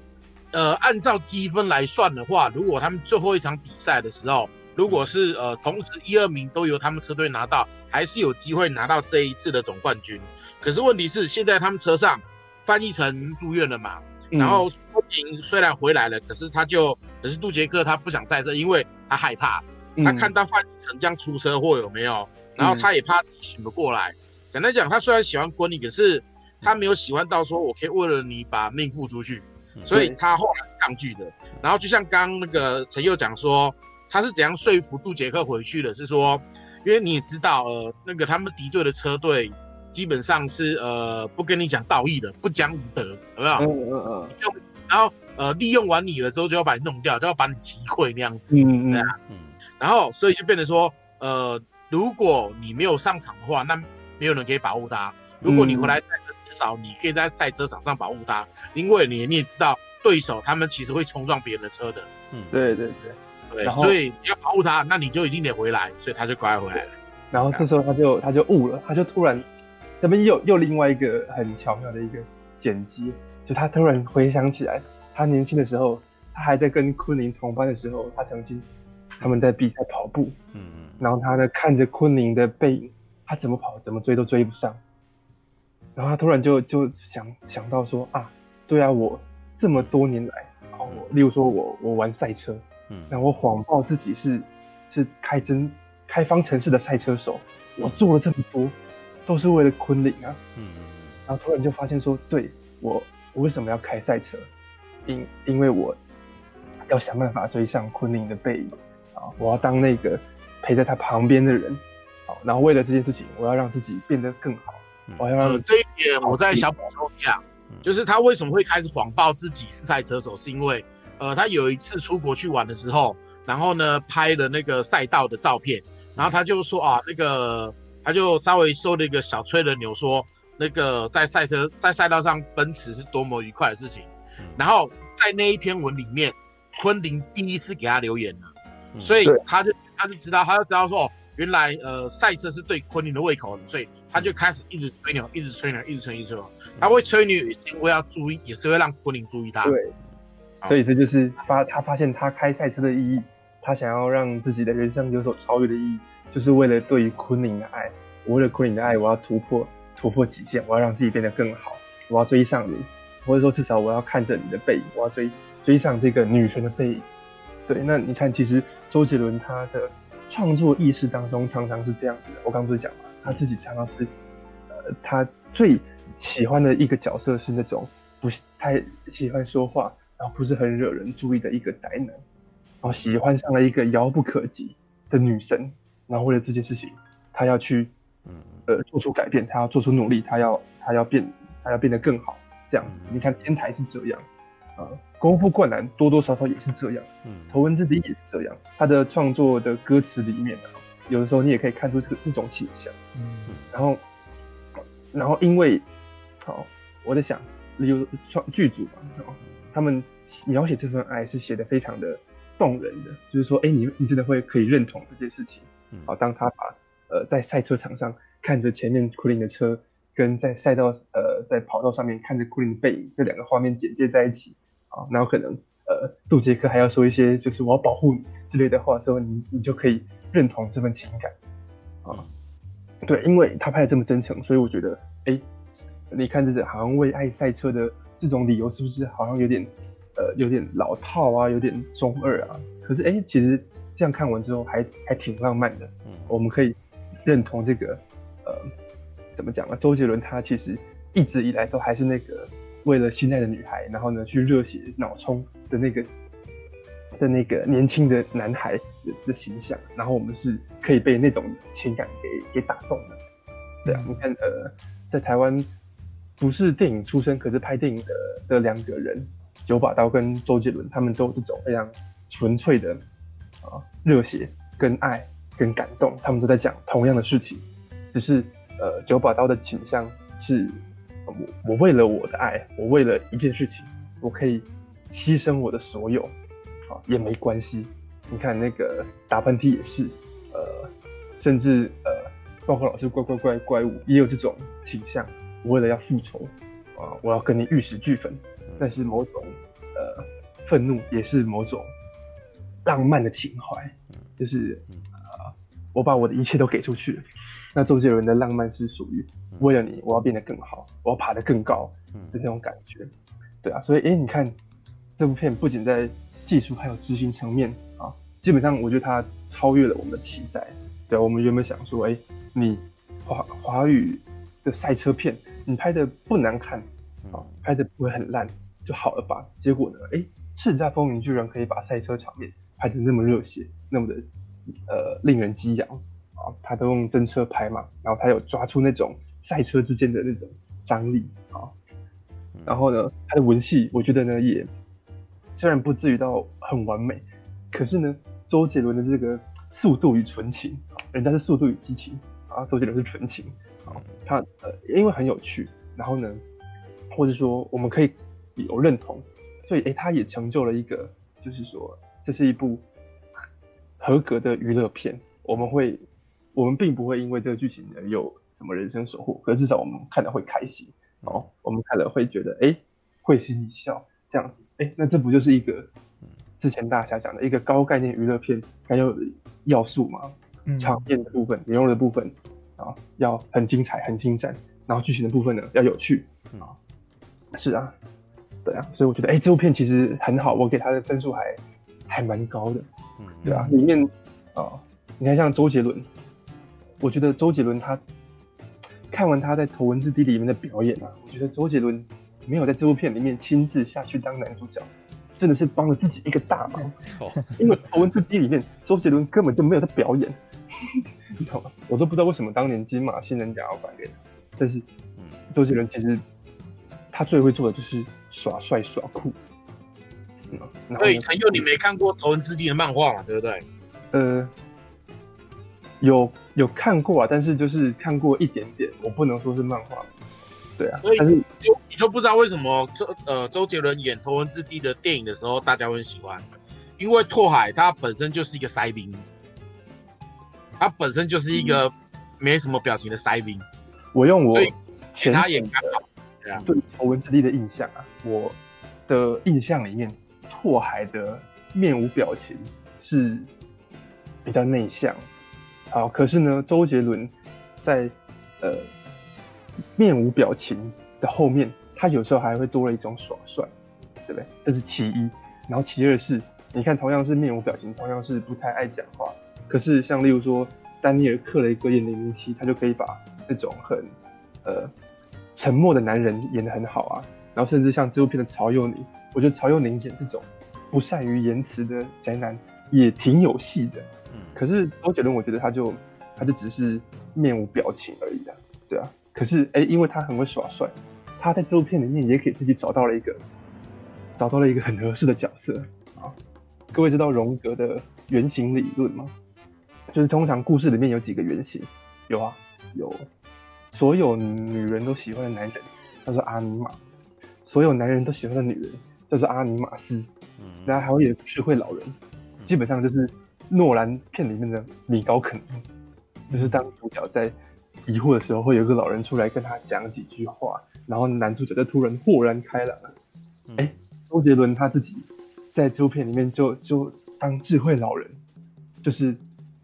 呃，按照积分来算的话，如果他们最后一场比赛的时候，如果是呃同时一二名都由他们车队拿到，还是有机会拿到这一次的总冠军。可是问题是，现在他们车上范逸臣住院了嘛，嗯、然后昆凌虽然回来了，可是他就可是杜杰克他不想赛车，因为他害怕，他看到范逸臣这样出车祸有没有？然后他也怕醒不过来。简单讲，他虽然喜欢昆凌，可是他没有喜欢到说我可以为了你把命付出去。所以他后来抗拒的，然后就像刚刚那个陈佑讲说，他是怎样说服杜杰克回去的？是说，因为你也知道，呃，那个他们敌对的车队基本上是呃不跟你讲道义的，不讲武德，有没有？嗯嗯嗯。用然后呃利用完你了之后就要把你弄掉，就要把你击溃那样子，嗯对啊，嗯，然后所以就变成说，呃，如果你没有上场的话，那没有人可以保护他。如果你回来赛车，至少你可以在赛车场上保护他，因为你你也知道对手他们其实会冲撞别人的车的，嗯，对对对，对，所以你要保护他，那你就一定得回来，所以他就乖回来了。然后这时候他就他就悟了，他就突然这边又又另外一个很巧妙的一个剪辑，就他突然回想起来，他年轻的时候，他还在跟昆凌同班的时候，他曾经他们在比赛跑步，嗯。嗯，然后他呢看着昆凌的背影，他怎么跑怎么追都追不上，然后他突然就就想想到说啊，对啊，我这么多年来，哦，例如说我我玩赛车，嗯，然后我谎报自己是是开真。开方程式的赛车手，我做了这么多，都是为了昆凌啊。嗯，然后突然就发现说，对，我我为什么要开赛车？因因为我要想办法追上昆凌的背影啊，我要当那个陪在他旁边的人。好，然后为了这件事情，我要让自己变得更好。我要让、呃、这一点，我再想补充一下，就是他为什么会开始谎报自己是赛车手，是因为呃，他有一次出国去玩的时候，然后呢拍了那个赛道的照片。然后他就说啊，那个他就稍微说了一个小吹了牛，说那个在赛车在赛道上奔驰是多么愉快的事情。然后在那一篇文里面，昆凌第一次给他留言了，所以他就他就知道他就知道说哦，原来呃赛车是对昆凌的胃口的，所以他就开始一直吹牛，一直吹牛，一直吹，一直吹。他会吹牛也是因为要注意，也是会让昆凌注意他。对，所以这就是发他发现他开赛车的意义。他想要让自己的人生有所超越的意义，就是为了对于昆凌的爱。我为了昆凌的爱，我要突破突破极限，我要让自己变得更好，我要追上你，或者说至少我要看着你的背影，我要追追上这个女神的背影。对，那你看，其实周杰伦他的创作意识当中常常是这样子的。我刚不是讲嘛，他自己常常是，呃，他最喜欢的一个角色是那种不太喜欢说话，然后不是很惹人注意的一个宅男。然后喜欢上了一个遥不可及的女神，然后为了这件事情，他要去，呃，做出改变，他要做出努力，他要他要变，他要变得更好。这样子，你看天台是这样，啊，功夫灌篮多多少少也是这样，嗯，头文字 D 也是这样。他的创作的歌词里面呢，有的时候你也可以看出这这种倾向，嗯，然后，然后因为，好，我在想，有创剧组嘛，他们描写这份爱是写的非常的。动人的，就是说，哎、欸，你你真的会可以认同这件事情。好，当他把呃在赛车场上看着前面库林的车，跟在赛道呃在跑道上面看着库林的背影，这两个画面剪接在一起，啊，然后可能呃杜杰克还要说一些就是我要保护你之类的话之后，你你就可以认同这份情感。啊，对，因为他拍的这么真诚，所以我觉得，哎、欸，你看这是好像为爱赛车的这种理由，是不是好像有点？呃，有点老套啊，有点中二啊。可是，哎、欸，其实这样看完之后还，还还挺浪漫的。嗯，我们可以认同这个，呃，怎么讲呢？周杰伦他其实一直以来都还是那个为了心爱的女孩，然后呢去热血脑冲的那个的那个年轻的男孩的的形象。然后我们是可以被那种情感给给打动的。对啊，你看，呃，在台湾不是电影出身，可是拍电影的的两个人。九把刀跟周杰伦，他们都这种非常纯粹的啊热血跟爱跟感动，他们都在讲同样的事情，只是呃九把刀的倾向是，我我为了我的爱，我为了一件事情，我可以牺牲我的所有，啊也没关系。你看那个打喷嚏也是，呃甚至呃包括老师乖乖乖怪物也有这种倾向，为了要复仇啊，我要跟你玉石俱焚。但是某种呃愤怒，也是某种浪漫的情怀，就是呃我把我的一切都给出去了。那周杰伦的浪漫是属于为了你，我要变得更好，我要爬得更高的那种感觉。对啊，所以哎、欸，你看这部片不仅在技术还有执行层面啊，基本上我觉得它超越了我们的期待。对啊，我们原本想说，哎、欸，你华华语的赛车片，你拍的不难看啊，拍的不会很烂。就好了吧？结果呢？哎，叱咤风云居然可以把赛车场面拍的那么热血，那么的呃令人激昂啊！他都用真车拍嘛，然后他有抓出那种赛车之间的那种张力啊。嗯，然后呢，他的文戏我觉得呢也虽然不至于到很完美，可是呢，周杰伦的这个速度与纯情，人家是速度与激情啊，周杰伦是纯情，啊，他呃因为很有趣，然后呢，或者说我们可以有认同，所以诶，他也成就了一个，就是说这是一部合格的娱乐片，我们会我们并不会因为这个剧情呢有什么人生收获，可是至少我们看了会开心。哦，我们看了会觉得，哎，会心一笑这样子，哎，那这不就是一个之前大侠讲的一个高概念娱乐片该有的要素吗？嗯，场面的部分、内容的部分啊，要很精彩、很精湛，然后剧情的部分呢要有趣啊，是啊，对啊，所以我觉得，哎，这部片其实很好，我给他的分数还还蛮高的，嗯，对啊，里面啊，你看像周杰伦，我觉得周杰伦他。看完他在《头文字 D》里面的表演啊，我觉得周杰伦没有在这部片里面亲自下去当男主角，真的是帮了自己一个大忙。哦，因为《头文字 D》里面周杰伦根本就没有在表演，你懂吗？我都不知道为什么当年金马新人奖要颁给他，但是周杰伦其实他最会做的就是耍帅耍酷。所以陈佑，你没看过《头文字 D》的漫画嘛？对不对？呃。有有看过啊，但是就是看过一点点，我不能说是漫画。对啊，所以但是就你就不知道为什么周呃周杰伦演《头文字 D》的电影的时候，大家会喜欢，因为拓海他本身就是一个塞宾，他本身就是一个没什么表情的塞宾。我用我其他演刚好对啊，对《头文字 D》的印象啊，我的印象里面，拓海的面无表情是比较内向。好，可是呢，周杰伦在呃面无表情的后面，他有时候还会多了一种耍帅，对不对？这是其一。然后其二是，你看，同样是面无表情，同样是不太爱讲话，可是像例如说丹尼尔·克雷格演零零七，他就可以把那种很呃沉默的男人演得很好啊。然后甚至像这部片的曹佑宁，我觉得曹佑宁演这种不善于言辞的宅男也挺有戏的。可是周杰伦，我觉得他就他就只是面无表情而已啊，对啊。可是哎、欸，因为他很会耍帅，他在这部片里面也给自己找到了一个找到了一个很合适的角色啊。各位知道荣格的原型理论吗？就是通常故事里面有几个原型，有啊，有所有女人都喜欢的男人叫做阿尼玛，所有男人都喜欢的女人叫做阿尼玛斯，嗯然后还有智慧老人，基本上就是。诺兰片里面的米高肯，就是当主角在疑惑的时候，会有一个老人出来跟他讲几句话，然后男主角就突然豁然开朗了。哎、嗯欸，周杰伦他自己在这部片里面就就当智慧老人，就是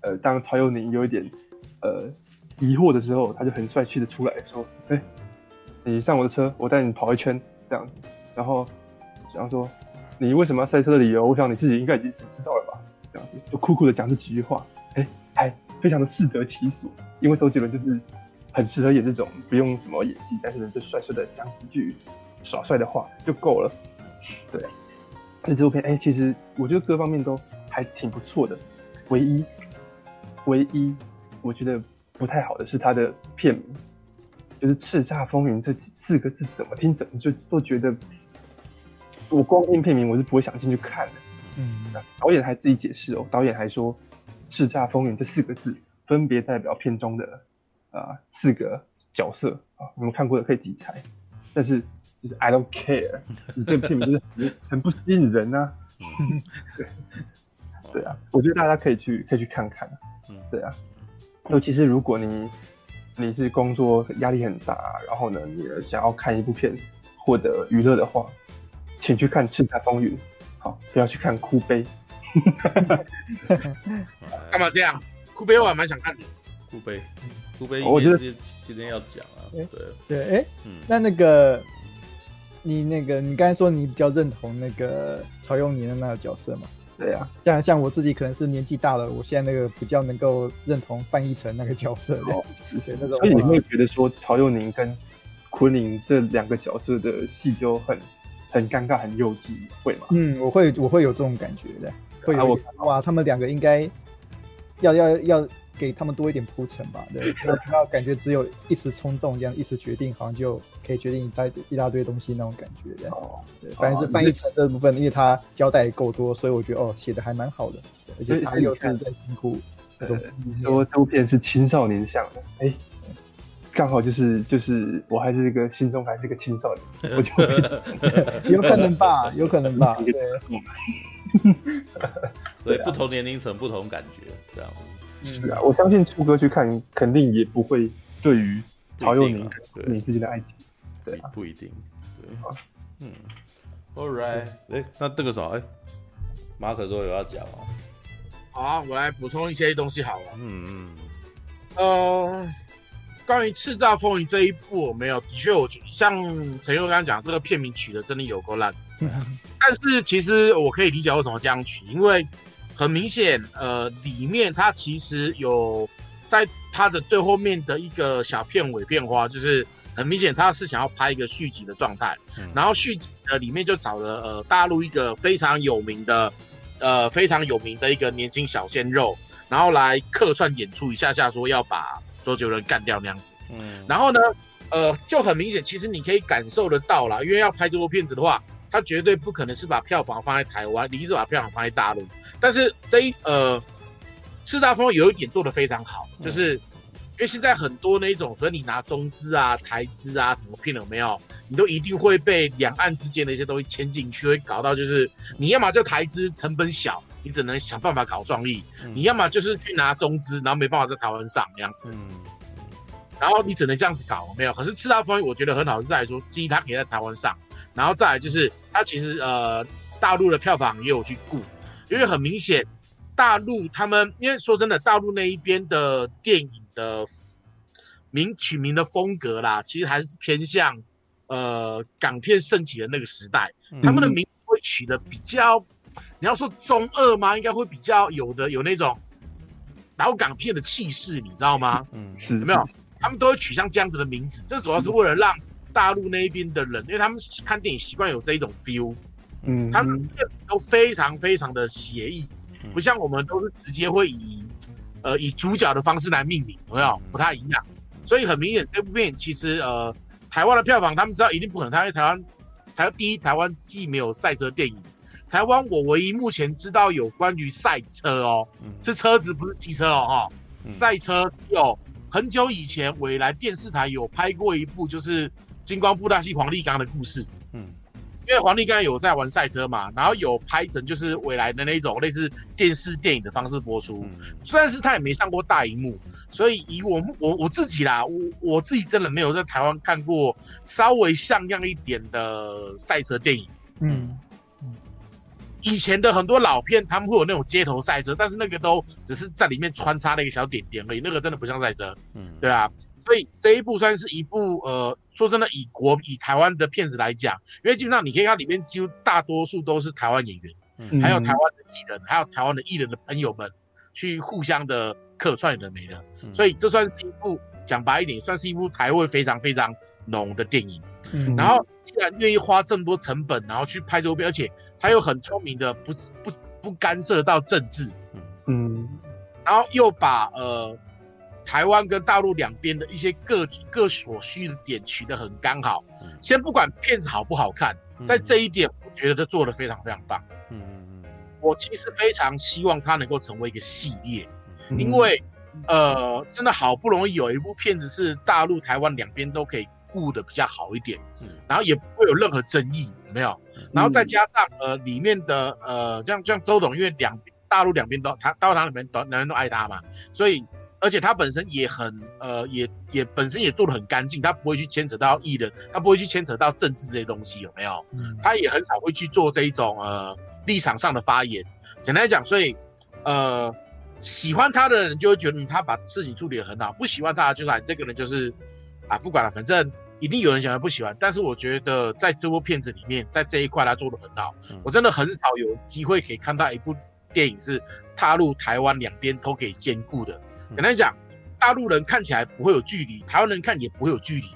呃，当曹佑宁有一点呃疑惑的时候，他就很帅气的出来说：“哎、你上我的车，我带你跑一圈，这样子。”然后然后说：“你为什么要赛车的理由，我想你自己应该已经知道了吧。”这样子就酷酷的讲这几句话，哎、还非常的适得其所，因为周杰伦就是很适合演这种不用什么演技，但是呢就帅帅的讲几句耍帅的话就够了。对，所以这部片哎、其实我觉得各方面都还挺不错的，唯一唯一我觉得不太好的是它的片名，就是《叱咤风云》这四个字怎么听怎么就都觉得，我光听片名我是不会想进去看的。嗯，导演还自己解释哦，导演还说“叱咤风云”这四个字分别代表片中的啊、呃、四个角色啊，你们看过的可以自己猜。但是就是 I don't care，你这个片名就是很很不吸引人呐、啊。对，对啊，我觉得大家可以去可以去看看。对啊，尤其是如果你你是工作压力很大，然后呢，你想要看一部片获得娱乐的话，请去看《叱咤风云》。好，不要去看哭悲。干嘛这样？哭悲我还蛮想看的。哭悲，哭悲，我觉得今天要讲啊。对对，哎，嗯，那那个你那个你刚才说你比较认同那个曹永年的那个角色嘛？对啊，像像我自己可能是年纪大了，我现在那个比较能够认同范逸臣那个角色。哦，对，那种。所以你会觉得说曹佑宁跟昆凌这两个角色的戏就很。很尴尬，很幼稚，会吗？嗯，我会，我会有这种感觉的。会有、啊、我哇，他们两个应该要要要给他们多一点铺陈吧。对，不要感觉只有一时冲动这样一时决定，好像就可以决定一大一大堆东西那种感觉这样。哦，对，反正是翻译成这部分，因为他交代也够多，所以我觉得哦写的还蛮好的，而且他又是在辛苦。说这部片是青少年向的，哎。刚好就是就是我还是一个心中还是个青少年，我觉得 有可能吧，有可能吧。对，所以不同年龄层不同感觉，这样。是啊，我相信初哥去看肯定也不会对于曹佑宁你自己的爱情，对，不一定。对，嗯，All right，哎，那这个啥？哎，马可说有要讲啊。好，我来补充一些东西好了。嗯嗯，呃。关于《叱咤风云》这一部，我没有，的确，我觉得像陈佑刚刚讲，这个片名取的真的有够烂。但是其实我可以理解为什么这样取，因为很明显，呃，里面它其实有在它的最后面的一个小片尾片花，就是很明显它是想要拍一个续集的状态。然后续集呃里面就找了呃大陆一个非常有名的呃非常有名的一个年轻小鲜肉，然后来客串演出一下下，说要把。周杰伦干掉那样子，嗯，然后呢，呃，就很明显，其实你可以感受得到啦，因为要拍这部片子的话，他绝对不可能是把票房放在台湾，你一直把票房放在大陆。但是这一呃，四大风有一点做得非常好，就是因为现在很多那种，所以你拿中资啊、台资啊什么片了没有，你都一定会被两岸之间的一些东西牵进去，会搞到就是你要么就台资成本小。你只能想办法搞创意，嗯、你要么就是去拿中资，然后没办法在台湾上这样子，嗯，然后你只能这样子搞，没有。可是叱吒风云我觉得很好，是在说，第一，它可以在台湾上，然后再来就是它其实呃大陆的票房也有去顾，因为很明显大陆他们，因为说真的，大陆那一边的电影的名取名的风格啦，其实还是偏向呃港片盛起的那个时代，嗯、他们的名字会取的比较。你要说中二吗？应该会比较有的有那种老港片的气势，你知道吗？嗯，是有没有？他们都会取像这样子的名字，这主要是为了让大陆那一边的人，因为他们看电影习惯有这一种 feel，嗯，他们都非常非常的写意，不像我们都是直接会以呃以主角的方式来命名，有没有？不太一样，所以很明显这部片其实呃台湾的票房他们知道一定不可能，因为台湾台湾第一台湾既没有赛车电影。台湾，我唯一目前知道有关于赛车哦，嗯、是车子，不是汽车哦，哈、嗯，赛车有很久以前，未来电视台有拍过一部，就是《金光布袋戏黄立刚的故事》，嗯，因为黄立刚有在玩赛车嘛，然后有拍成就是未来的那种类似电视电影的方式播出，嗯、虽然是他也没上过大荧幕，所以以我我我自己啦，我我自己真的没有在台湾看过稍微像样一点的赛车电影，嗯。以前的很多老片，他们会有那种街头赛车，但是那个都只是在里面穿插了一个小点点而已，那个真的不像赛车，嗯，对啊，所以这一部算是一部呃，说真的，以国以台湾的片子来讲，因为基本上你可以看里面几乎大多数都是台湾演员，嗯，还有台湾的艺人，还有台湾的艺人的朋友们去互相的客串的没的，所以这算是一部讲白一点，算是一部台味非常非常浓的电影，嗯，然后既然愿意花这么多成本，然后去拍这部片，而且他又很聪明的，不不不干涉到政治，嗯，然后又把呃台湾跟大陆两边的一些各各所需的点取得很刚好。先不管片子好不好看，在这一点，我觉得他做的非常非常棒。嗯嗯，我其实非常希望它能够成为一个系列，因为呃，真的好不容易有一部片子是大陆台湾两边都可以顾的比较好一点，然后也不会有任何争议，有没有？然后再加上呃里面的呃像像周董，因为两大陆两边都他大陆两边都两人都爱他嘛，所以而且他本身也很呃也也本身也做的很干净，他不会去牵扯到艺人，他不会去牵扯到政治这些东西，有没有？他也很少会去做这一种呃立场上的发言。简单来讲，所以呃喜欢他的人就会觉得他把事情处理得很好，不喜欢他就是啊这个人就是啊不管了，反正。一定有人想要不喜欢，但是我觉得在这部片子里面，在这一块他做的很好。嗯、我真的很少有机会可以看到一部电影是踏入、台湾两边都可以兼顾的。简单讲，大陆人看起来不会有距离，台湾人看也不会有距离，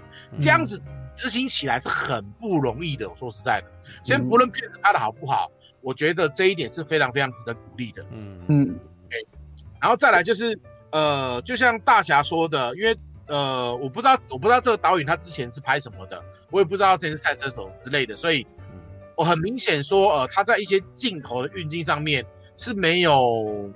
这样子执行起来是很不容易的。我说实在的，先不论片子拍的好不好，我觉得这一点是非常非常值得鼓励的。嗯嗯，OK，，然后再来就是。呃，就像大侠说的，因为呃，我不知道我不知道这个导演他之前是拍什么的，我也不知道这是赛车手之类的，所以我很明显说，呃，他在一些镜头的运镜上面是没有。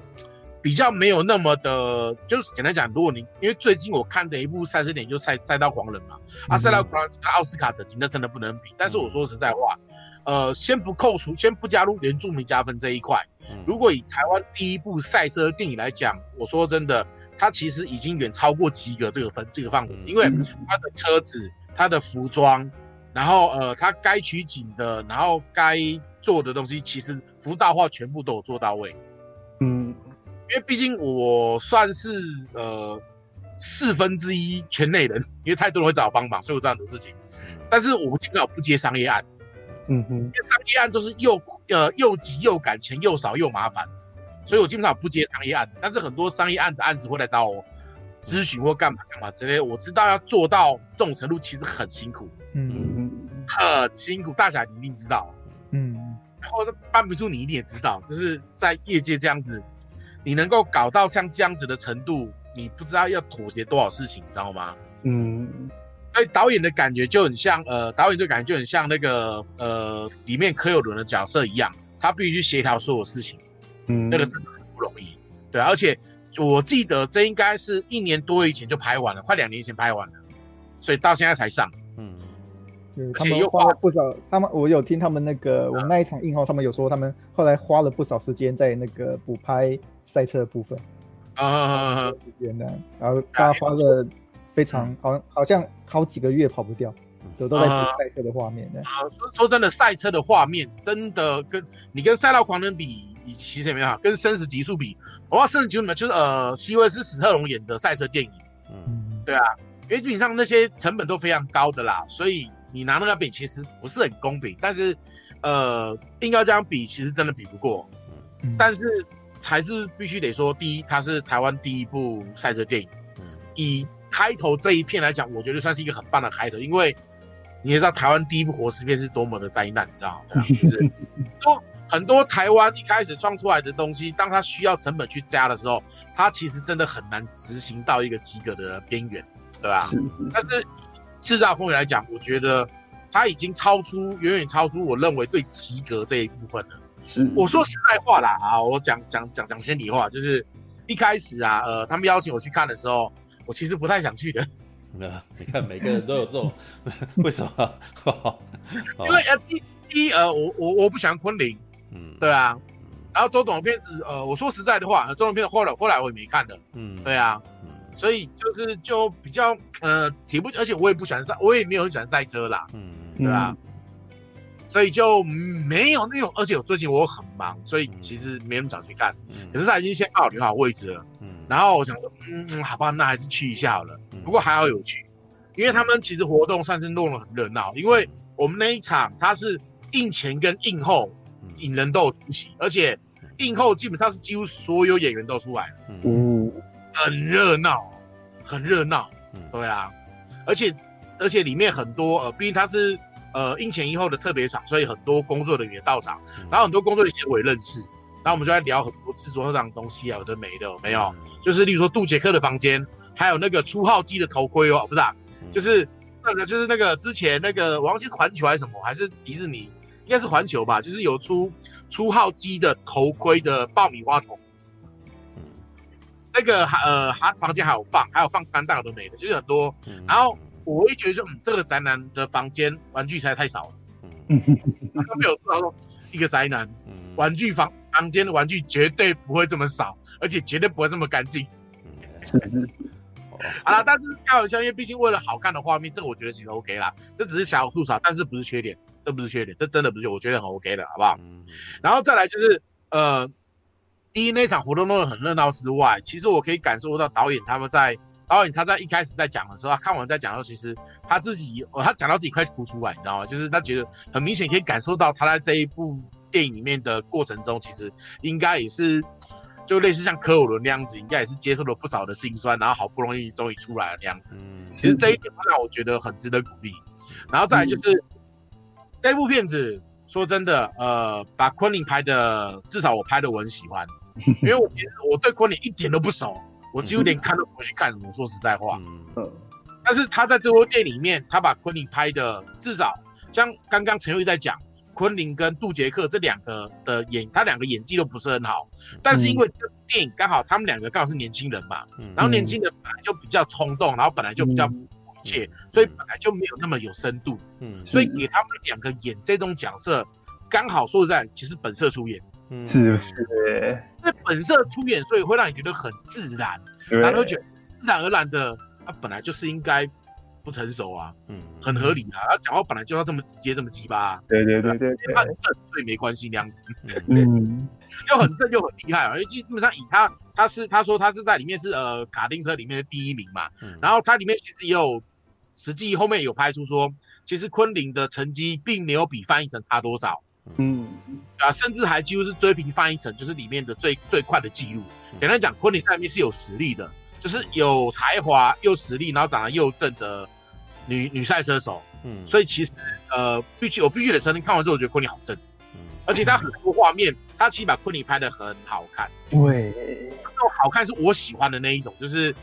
比较没有那么的，就是简单讲，如果你因为最近我看的一部赛车电影就赛《赛道狂人》嘛，啊，《赛道狂人》跟奥斯卡的，那真的不能比。但是我说实在话，呃，先不扣除，先不加入原住民加分这一块，如果以台湾第一部赛车电影来讲，我说真的，它其实已经远超过及格这个分这个范围，因为它的车子、它的服装，然后呃，它该取景的，然后该做的东西，其实服道化全部都有做到位，嗯。因为毕竟我算是呃四分之一圈内人，因为太多人会找我帮忙，所以有这样的事情。但是我基本上不接商业案，嗯哼，因为商业案都是又呃又急又赶，钱又少又麻烦，所以我基本上不接商业案。但是很多商业案的案子会来找我咨询或干嘛干嘛之类的，我知道要做到这种程度其实很辛苦，嗯哼，很辛苦。大侠你一定知道，嗯，然后办不住你一定也知道，就是在业界这样子。你能够搞到像这样子的程度，你不知道要妥协多少事情，你知道吗？嗯，所以导演的感觉就很像，呃，导演的感觉就很像那个，呃，里面柯有伦的角色一样，他必须去协调所有事情，嗯，那个真的很不容易。对，而且我记得这应该是一年多以前就拍完了，快两年前拍完了，所以到现在才上。嗯，他们又花了不少，他们我有听他们那个、嗯、我们那一场映后，他们有说他们后来花了不少时间在那个补拍。赛车的部分啊，时间的，然后他花了非常好，好像好几个月跑不掉，都都在补赛车的画面。啊，说说真的，赛车的画面真的跟你跟赛道狂人比，其实也没有跟生死极速比。我话生死极速嘛，就是呃，希威斯史特龙演的赛车电影。嗯，对啊，因为基本上那些成本都非常高的啦，所以你拿那个比其实不是很公平。但是呃，硬要这样比，其实真的比不过。嗯，但是。还是必须得说，第一，它是台湾第一部赛车电影。嗯，以开头这一片来讲，我觉得算是一个很棒的开头，因为你也知道台湾第一部活尸片是多么的灾难，你知道吗？就是多很多台湾一开始创出来的东西，当它需要成本去加的时候，它其实真的很难执行到一个及格的边缘，对吧？但是叱咤风云来讲，我觉得它已经超出，远远超出我认为对及格这一部分了。我说实在话啦啊，我讲讲讲讲心里话，就是一开始啊，呃，他们邀请我去看的时候，我其实不太想去的。呃，你看每个人都有这种，为什么？因为呃，第第一呃，我我我不喜欢昆凌，嗯，对啊。然后周董的片子，呃，我说实在的话，周董的片子后来后来我也没看的，嗯，对啊，所以就是就比较呃，提不，而且我也不喜欢赛，我也没有很喜欢赛车啦，嗯，对啊。所以就没有那种，而且我最近我很忙，所以其实没那么早去看。可是他已经先帮我留好位置了。嗯，然后我想说，嗯，好吧，那还是去一下好了。不过还好有去，因为他们其实活动算是弄得很热闹。因为我们那一场它是映前跟映后，影人都有出席，而且映后基本上是几乎所有演员都出来了。嗯，很热闹，很热闹。对啊，而且而且里面很多呃，毕竟他是。呃，映前一后的特别场，所以很多工作人员到场，嗯、然后很多工作人员我也认识，然后我们就在聊很多制作上的东西啊，有的没的，没有，嗯、就是例如说杜杰克的房间，还有那个初号机的头盔哦，不是啊，嗯、就是那个就是那个之前那个我忘记是环球还是什么，还是迪士尼，应该是环球吧，就是有出初号机的头盔的爆米花桶，嗯，那个还呃还房间还有放，还有放肝弹有的没的，就是很多，嗯、然后。我会觉得说，嗯，这个宅男的房间玩具实在太少了。嗯，他没有说，说一个宅男，玩具房房间的玩具绝对不会这么少，而且绝对不会这么干净。嗯，好了，但是开玩笑，因为毕竟为了好看的画面，这个我觉得其实 OK 啦。这只是小吐槽，但是不是缺点，这不是缺点，这真的不是，我觉得很 OK 的，好不好？嗯，然后再来就是，呃，第一那场活动弄得很热闹之外，其实我可以感受到导演他们在。导演他在一开始在讲的时候，他看完在讲的时候，其实他自己哦，他讲到自己快哭出来，你知道吗？就是他觉得很明显可以感受到他在这一部电影里面的过程中，其实应该也是就类似像柯有伦那样子，应该也是接受了不少的辛酸，然后好不容易终于出来了那样子。嗯，其实这一点会让我觉得很值得鼓励。然后再来就是、嗯、这部片子，说真的，呃，把昆凌拍的，至少我拍的我很喜欢，因为我其实我对昆凌一点都不熟。我几乎连看都不会去看。我说实在话，嗯，但是他在这部电影里面，他把昆凌拍的至少像刚刚陈佑一在讲，昆凌跟杜杰克这两个的演，他两个演技都不是很好，但是因为这部电影刚好他们两个刚好是年轻人嘛，然后年轻人本来就比较冲动，然后本来就比较迫切，所以本来就没有那么有深度，嗯，所以给他们两个演这种角色，刚好说实在，其实本色出演。是不是？那本色出演，所以会让你觉得很自然，然后觉得自然而然的，他本来就是应该不成熟啊，嗯，很合理啊。他讲话本来就要这么直接，这么鸡巴，对对对对，他很正，所以没关系那样子，嗯，又很正又很厉害，而且基本上以他，他是他说他是在里面是呃卡丁车里面的第一名嘛，然后他里面其实也有实际后面有拍出说，其实昆凌的成绩并没有比翻译成差多少。嗯啊，甚至还几乎是追平范逸臣，就是里面的最最快的记录。简单讲，昆凌在里面是有实力的，就是有才华又实力，然后长得又正的女女赛车手。嗯，所以其实呃，必须我必须得承认，看完之后我觉得昆凌好正。嗯，而且他很多画面，他其实把昆凌拍的很好看。对，那种好看是我喜欢的那一种，就是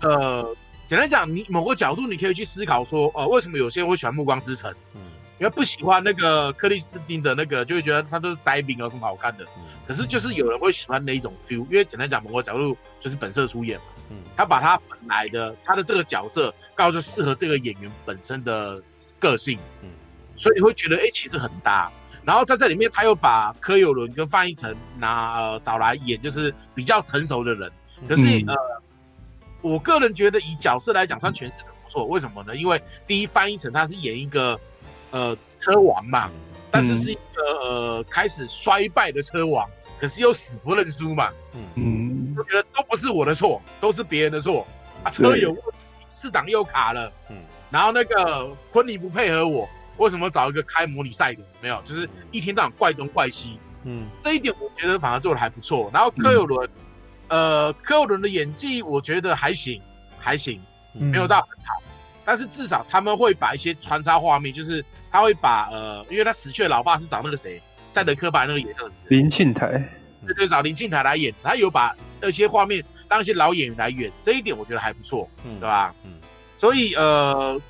呃，简单讲，你某个角度你可以去思考说，呃，为什么有些人会喜欢《暮光之城》？嗯。因为不喜欢那个克里斯汀的那个，就会觉得他都是塞饼有什么好看的。可是就是有人会喜欢那一种 feel，因为简单讲，某个角度就是本色出演嘛。嗯，他把他本来的他的这个角色，告诉适合这个演员本身的个性。嗯，所以会觉得哎、欸，其实很搭。然后在这里面，他又把柯有伦跟范逸臣拿呃找来演，就是比较成熟的人。可是、嗯、呃，我个人觉得以角色来讲，算诠释的不错。为什么呢？因为第一，范逸臣他是演一个。呃，车王嘛，但是是一个呃开始衰败的车王，可是又死不认输嘛。嗯，我觉得都不是我的错，都是别人的错。啊，车有问题，四档又卡了。嗯，然后那个昆凌不配合我，为什么找一个开模拟赛的？没有，就是一天到晚怪东怪西。嗯，这一点我觉得反而做的还不错。然后柯有伦，呃，柯有伦的演技我觉得还行，还行，没有到很好，但是至少他们会把一些穿插画面，就是。他会把呃，因为他死去的老爸是找那个谁，赛德克巴那个演员林庆台，对对，找林庆台来演，他有把那些画面让一些老演员来演，这一点我觉得还不错，嗯，对吧？嗯，所以呃，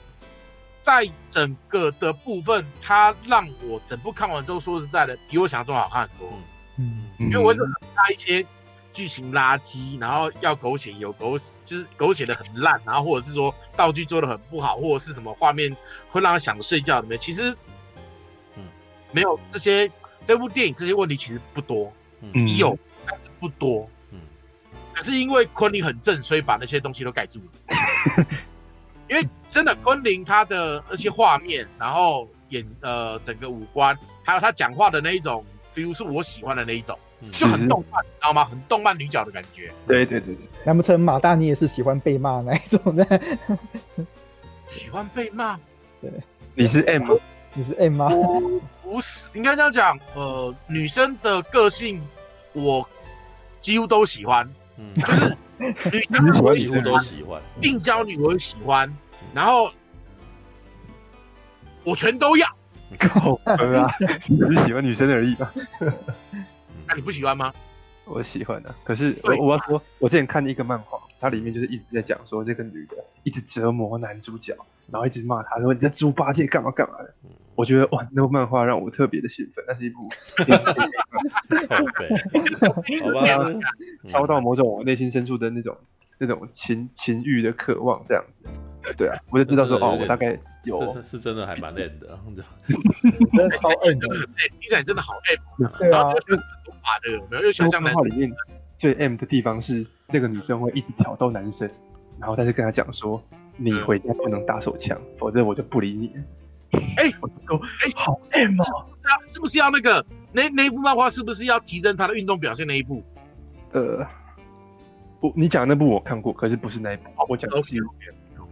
在整个的部分，他让我整部看完之后，说实在的，比我想象中好看很多，嗯，因为我是很怕一些剧情垃圾，然后要狗血有狗血，就是狗血的很烂，然后或者是说道具做的很不好，或者是什么画面。会让他想睡觉，里面其实，嗯，没有这些。这部电影这些问题其实不多，嗯，有，但是不多，嗯。可是因为昆凌很正，所以把那些东西都盖住了。因为真的，昆凌他的那些画面，然后演呃整个五官，还有他讲话的那一种 feel，是我喜欢的那一种，就很动漫，你知道吗？很动漫女角的感觉。对对对对。难不成马大你也是喜欢被骂那一种的？喜欢被骂。对，你是 M 吗？你是 M 吗？不是，应该这样讲。呃，女生的个性我几乎都喜欢，嗯，就是女生 我几乎都喜欢，病娇女我也喜欢，然后我全都要。好啊，你只是喜欢女生而已吧？那你不喜欢吗？我喜欢的，可是我我要说，我之前看一个漫画，它里面就是一直在讲说这个女的一直折磨男主角。然后一直骂他，说你在猪八戒干嘛干嘛的。我觉得哇，那部漫画让我特别的兴奋，那是一部 好吧，超到某种我内心深处的那种那种情情欲的渴望，这样子。对啊，我就知道说哦，我大概有是是真的还蛮 M 的，真的超 M 的，听起来真的好 M。然后就把的，没有又想象漫画里面最 M 的地方是那个女生会一直挑逗男生，然后但是跟他讲说。你回家不能打手枪，否则我就不理你。哎、欸，我说，哎、欸，好 M 哦，那是不是要那个那那一部漫画？是不是要提升他的运动表现那一部？呃，不，你讲的那部我看过，可是不是那一部。我讲的是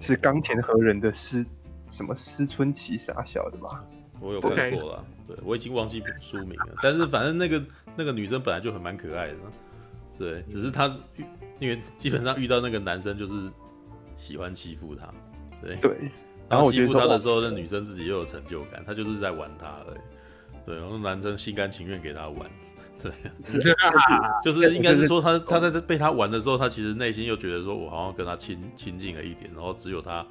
是冈田和人的思什么思春期傻小的吧？我有看过了，Okay. 对，我已经忘记书名了。但是反正那个那个女生本来就很蛮可爱的，对，只是她因为基本上遇到那个男生就是。喜欢欺负他，对。对，然后欺负他的时候，那女生自己又有成就感，他就是在玩他而已，对，然后男生心甘情愿给他玩，对，就是应该是说他 他在被他玩的时候，他其实内心又觉得说我好像跟他亲亲近了一点，然后只有他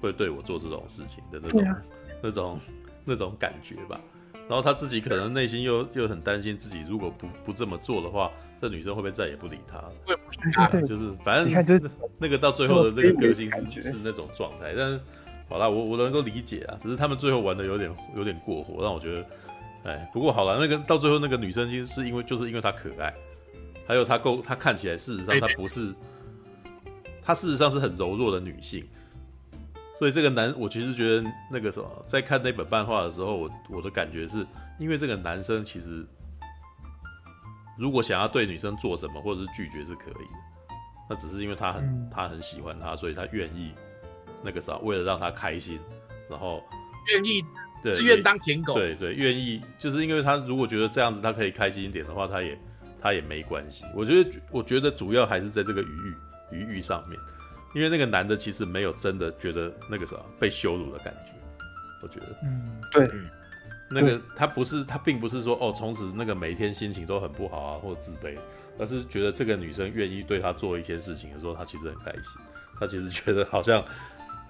会对我做这种事情的那种那种那种感觉吧。然后他自己可能内心又又很担心自己如果不不这么做的话，这女生会不会再也不理他？会不理他，就是反正你看，就是那个到最后的那个个性是是那种状态，但是。好啦，我我能够理解啊，只是他们最后玩的有点有点过火，让我觉得，哎，不过好了，那个到最后那个女生其实是因为就是因为她可爱，还有她够，她看起来事实上她不是，她事实上是很柔弱的女性，所以这个男我其实觉得那个什么，在看那本漫画的时候，我我的感觉是因为这个男生其实如果想要对女生做什么或者是拒绝是可以的，那只是因为他很他很喜欢她，所以他愿意。那个啥，为了让她开心，然后愿意自愿当舔狗，对对，愿意就是因为他如果觉得这样子他可以开心一点的话，他也他也没关系。我觉得我觉得主要还是在这个余欲余欲上面，因为那个男的其实没有真的觉得那个啥被羞辱的感觉，我觉得，嗯，对，那个他不是他并不是说哦从此那个每天心情都很不好啊或自卑，而是觉得这个女生愿意对他做一些事情的时候，他其实很开心，他其实觉得好像。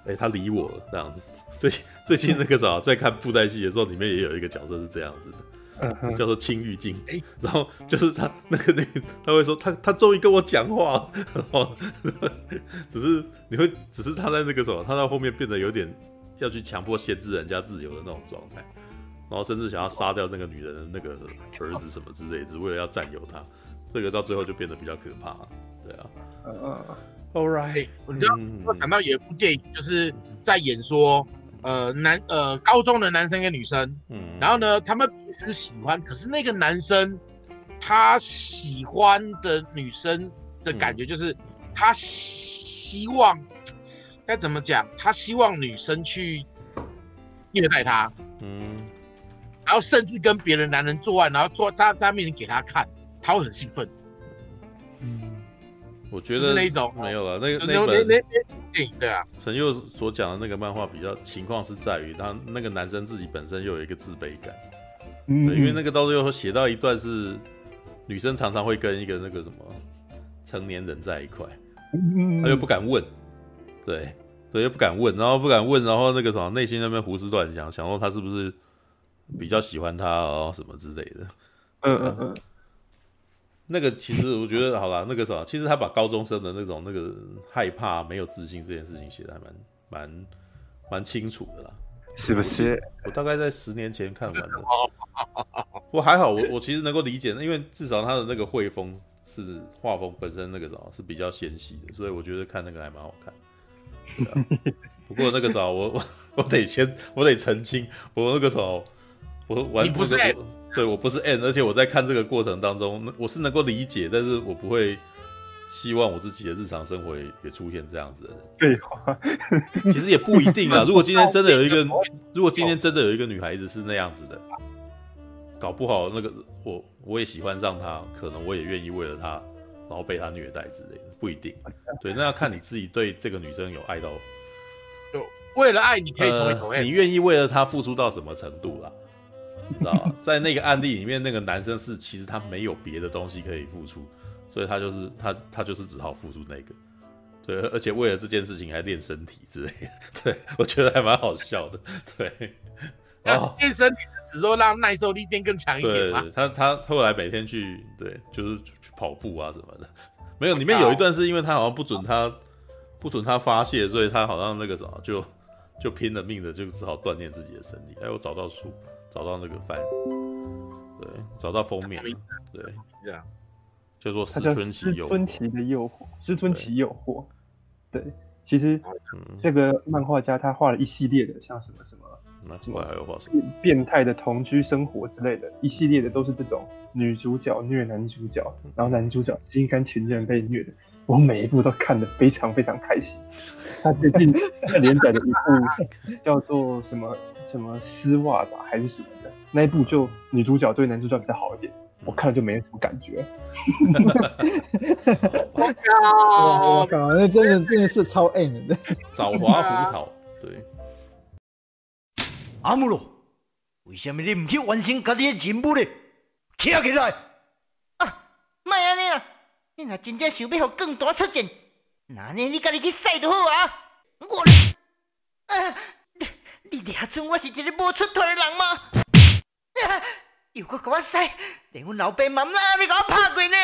哎、欸，他理我了这样子。最近最近那个啥，在看布袋戏的时候，里面也有一个角色是这样子的，叫做青玉镜。然后就是他那个那个，他会说他他终于跟我讲话，然后只是你会只是他在那个什么，他到后面变得有点要去强迫限制人家自由的那种状态，然后甚至想要杀掉那个女人的那个儿子什么之类，只为了要占有她。这个到最后就变得比较可怕，对啊。嗯嗯。All right，你知道我想到有一部电影，就是在演说，呃，男呃高中的男生跟女生，嗯，然后呢，他们彼此喜欢，可是那个男生他喜欢的女生的感觉就是他希望该怎么讲？他希望女生去虐待他，嗯，然后甚至跟别的男人做爱，然后做在他面前给他看，他会很兴奋。我觉得是那一种没有了，那个那本对啊，陈佑所讲的那个漫画比较情况是在于他那个男生自己本身又有一个自卑感，嗯，因为那个到最后写到一段是女生常常会跟一个那个什么成年人在一块，他又不敢问，对，所以又不敢问，然后不敢问，然后那个什么内心那边胡思乱想，想说他是不是比较喜欢他哦什么之类的，嗯嗯嗯。那个其实我觉得好啦，那个啥，其实他把高中生的那种那个害怕、没有自信这件事情写的还蛮蛮蛮清楚的啦，是不是？我大概在十年前看完的，我还好，我我其实能够理解，因为至少他的那个绘风是画风本身那个啥是比较纤细的，所以我觉得看那个还蛮好看。啊、不过那个啥，我我我得先我得澄清，我那个啥。我完全不是，对我不是 N，而且我在看这个过程当中，我是能够理解，但是我不会希望我自己的日常生活也出现这样子的。对，其实也不一定啊。如果今天真的有一个，如果今天真的有一个女孩子是那样子的，搞不好那个我我也喜欢上她，可能我也愿意为了她，然后被她虐待之类的，不一定。对，那要看你自己对这个女生有爱到，就为了爱你可以成为同、呃、你愿意为了她付出到什么程度啦？知道吧？在那个案例里面，那个男生是其实他没有别的东西可以付出，所以他就是他他就是只好付出那个，对，而且为了这件事情还练身体之类的，对，我觉得还蛮好笑的，对。然后练身体只说让耐受力变更强一点嘛。他他后来每天去对，就是去跑步啊什么的，没有里面有一段是因为他好像不准他不准他发泄，所以他好像那个什么就就拼了命的就只好锻炼自己的身体。哎，我找到书。找到那个番，对，找到封面，对，这样叫做《思春期诱惑》。思春期的诱惑，思春期诱惑。对，其实这个漫画家他画了一系列的，像什么什么，那另外还有画什么？变态的同居生活之类的，一系列的都是这种女主角虐男主角，然后男主角心甘情愿被虐的。我每一部都看得非常非常开心。他最近在连载的一部叫做什么？什么丝袜吧，还是什么的？那一部就女主角对男主角比较好一点，我看了就没什么感觉。我靠！我靠！那真的真的是超 N 的。枣花胡桃，对。阿姆罗，为什么你唔去完成家己的任务呢？起来起来！莫安尼啦！你若真正想要互更大出战，那呢你家己去使就好啊！我，啊，你你俩准我是一个无出头的人吗？啊，又搁甲我使，连阮老爸妈妈你甲我拍过呢！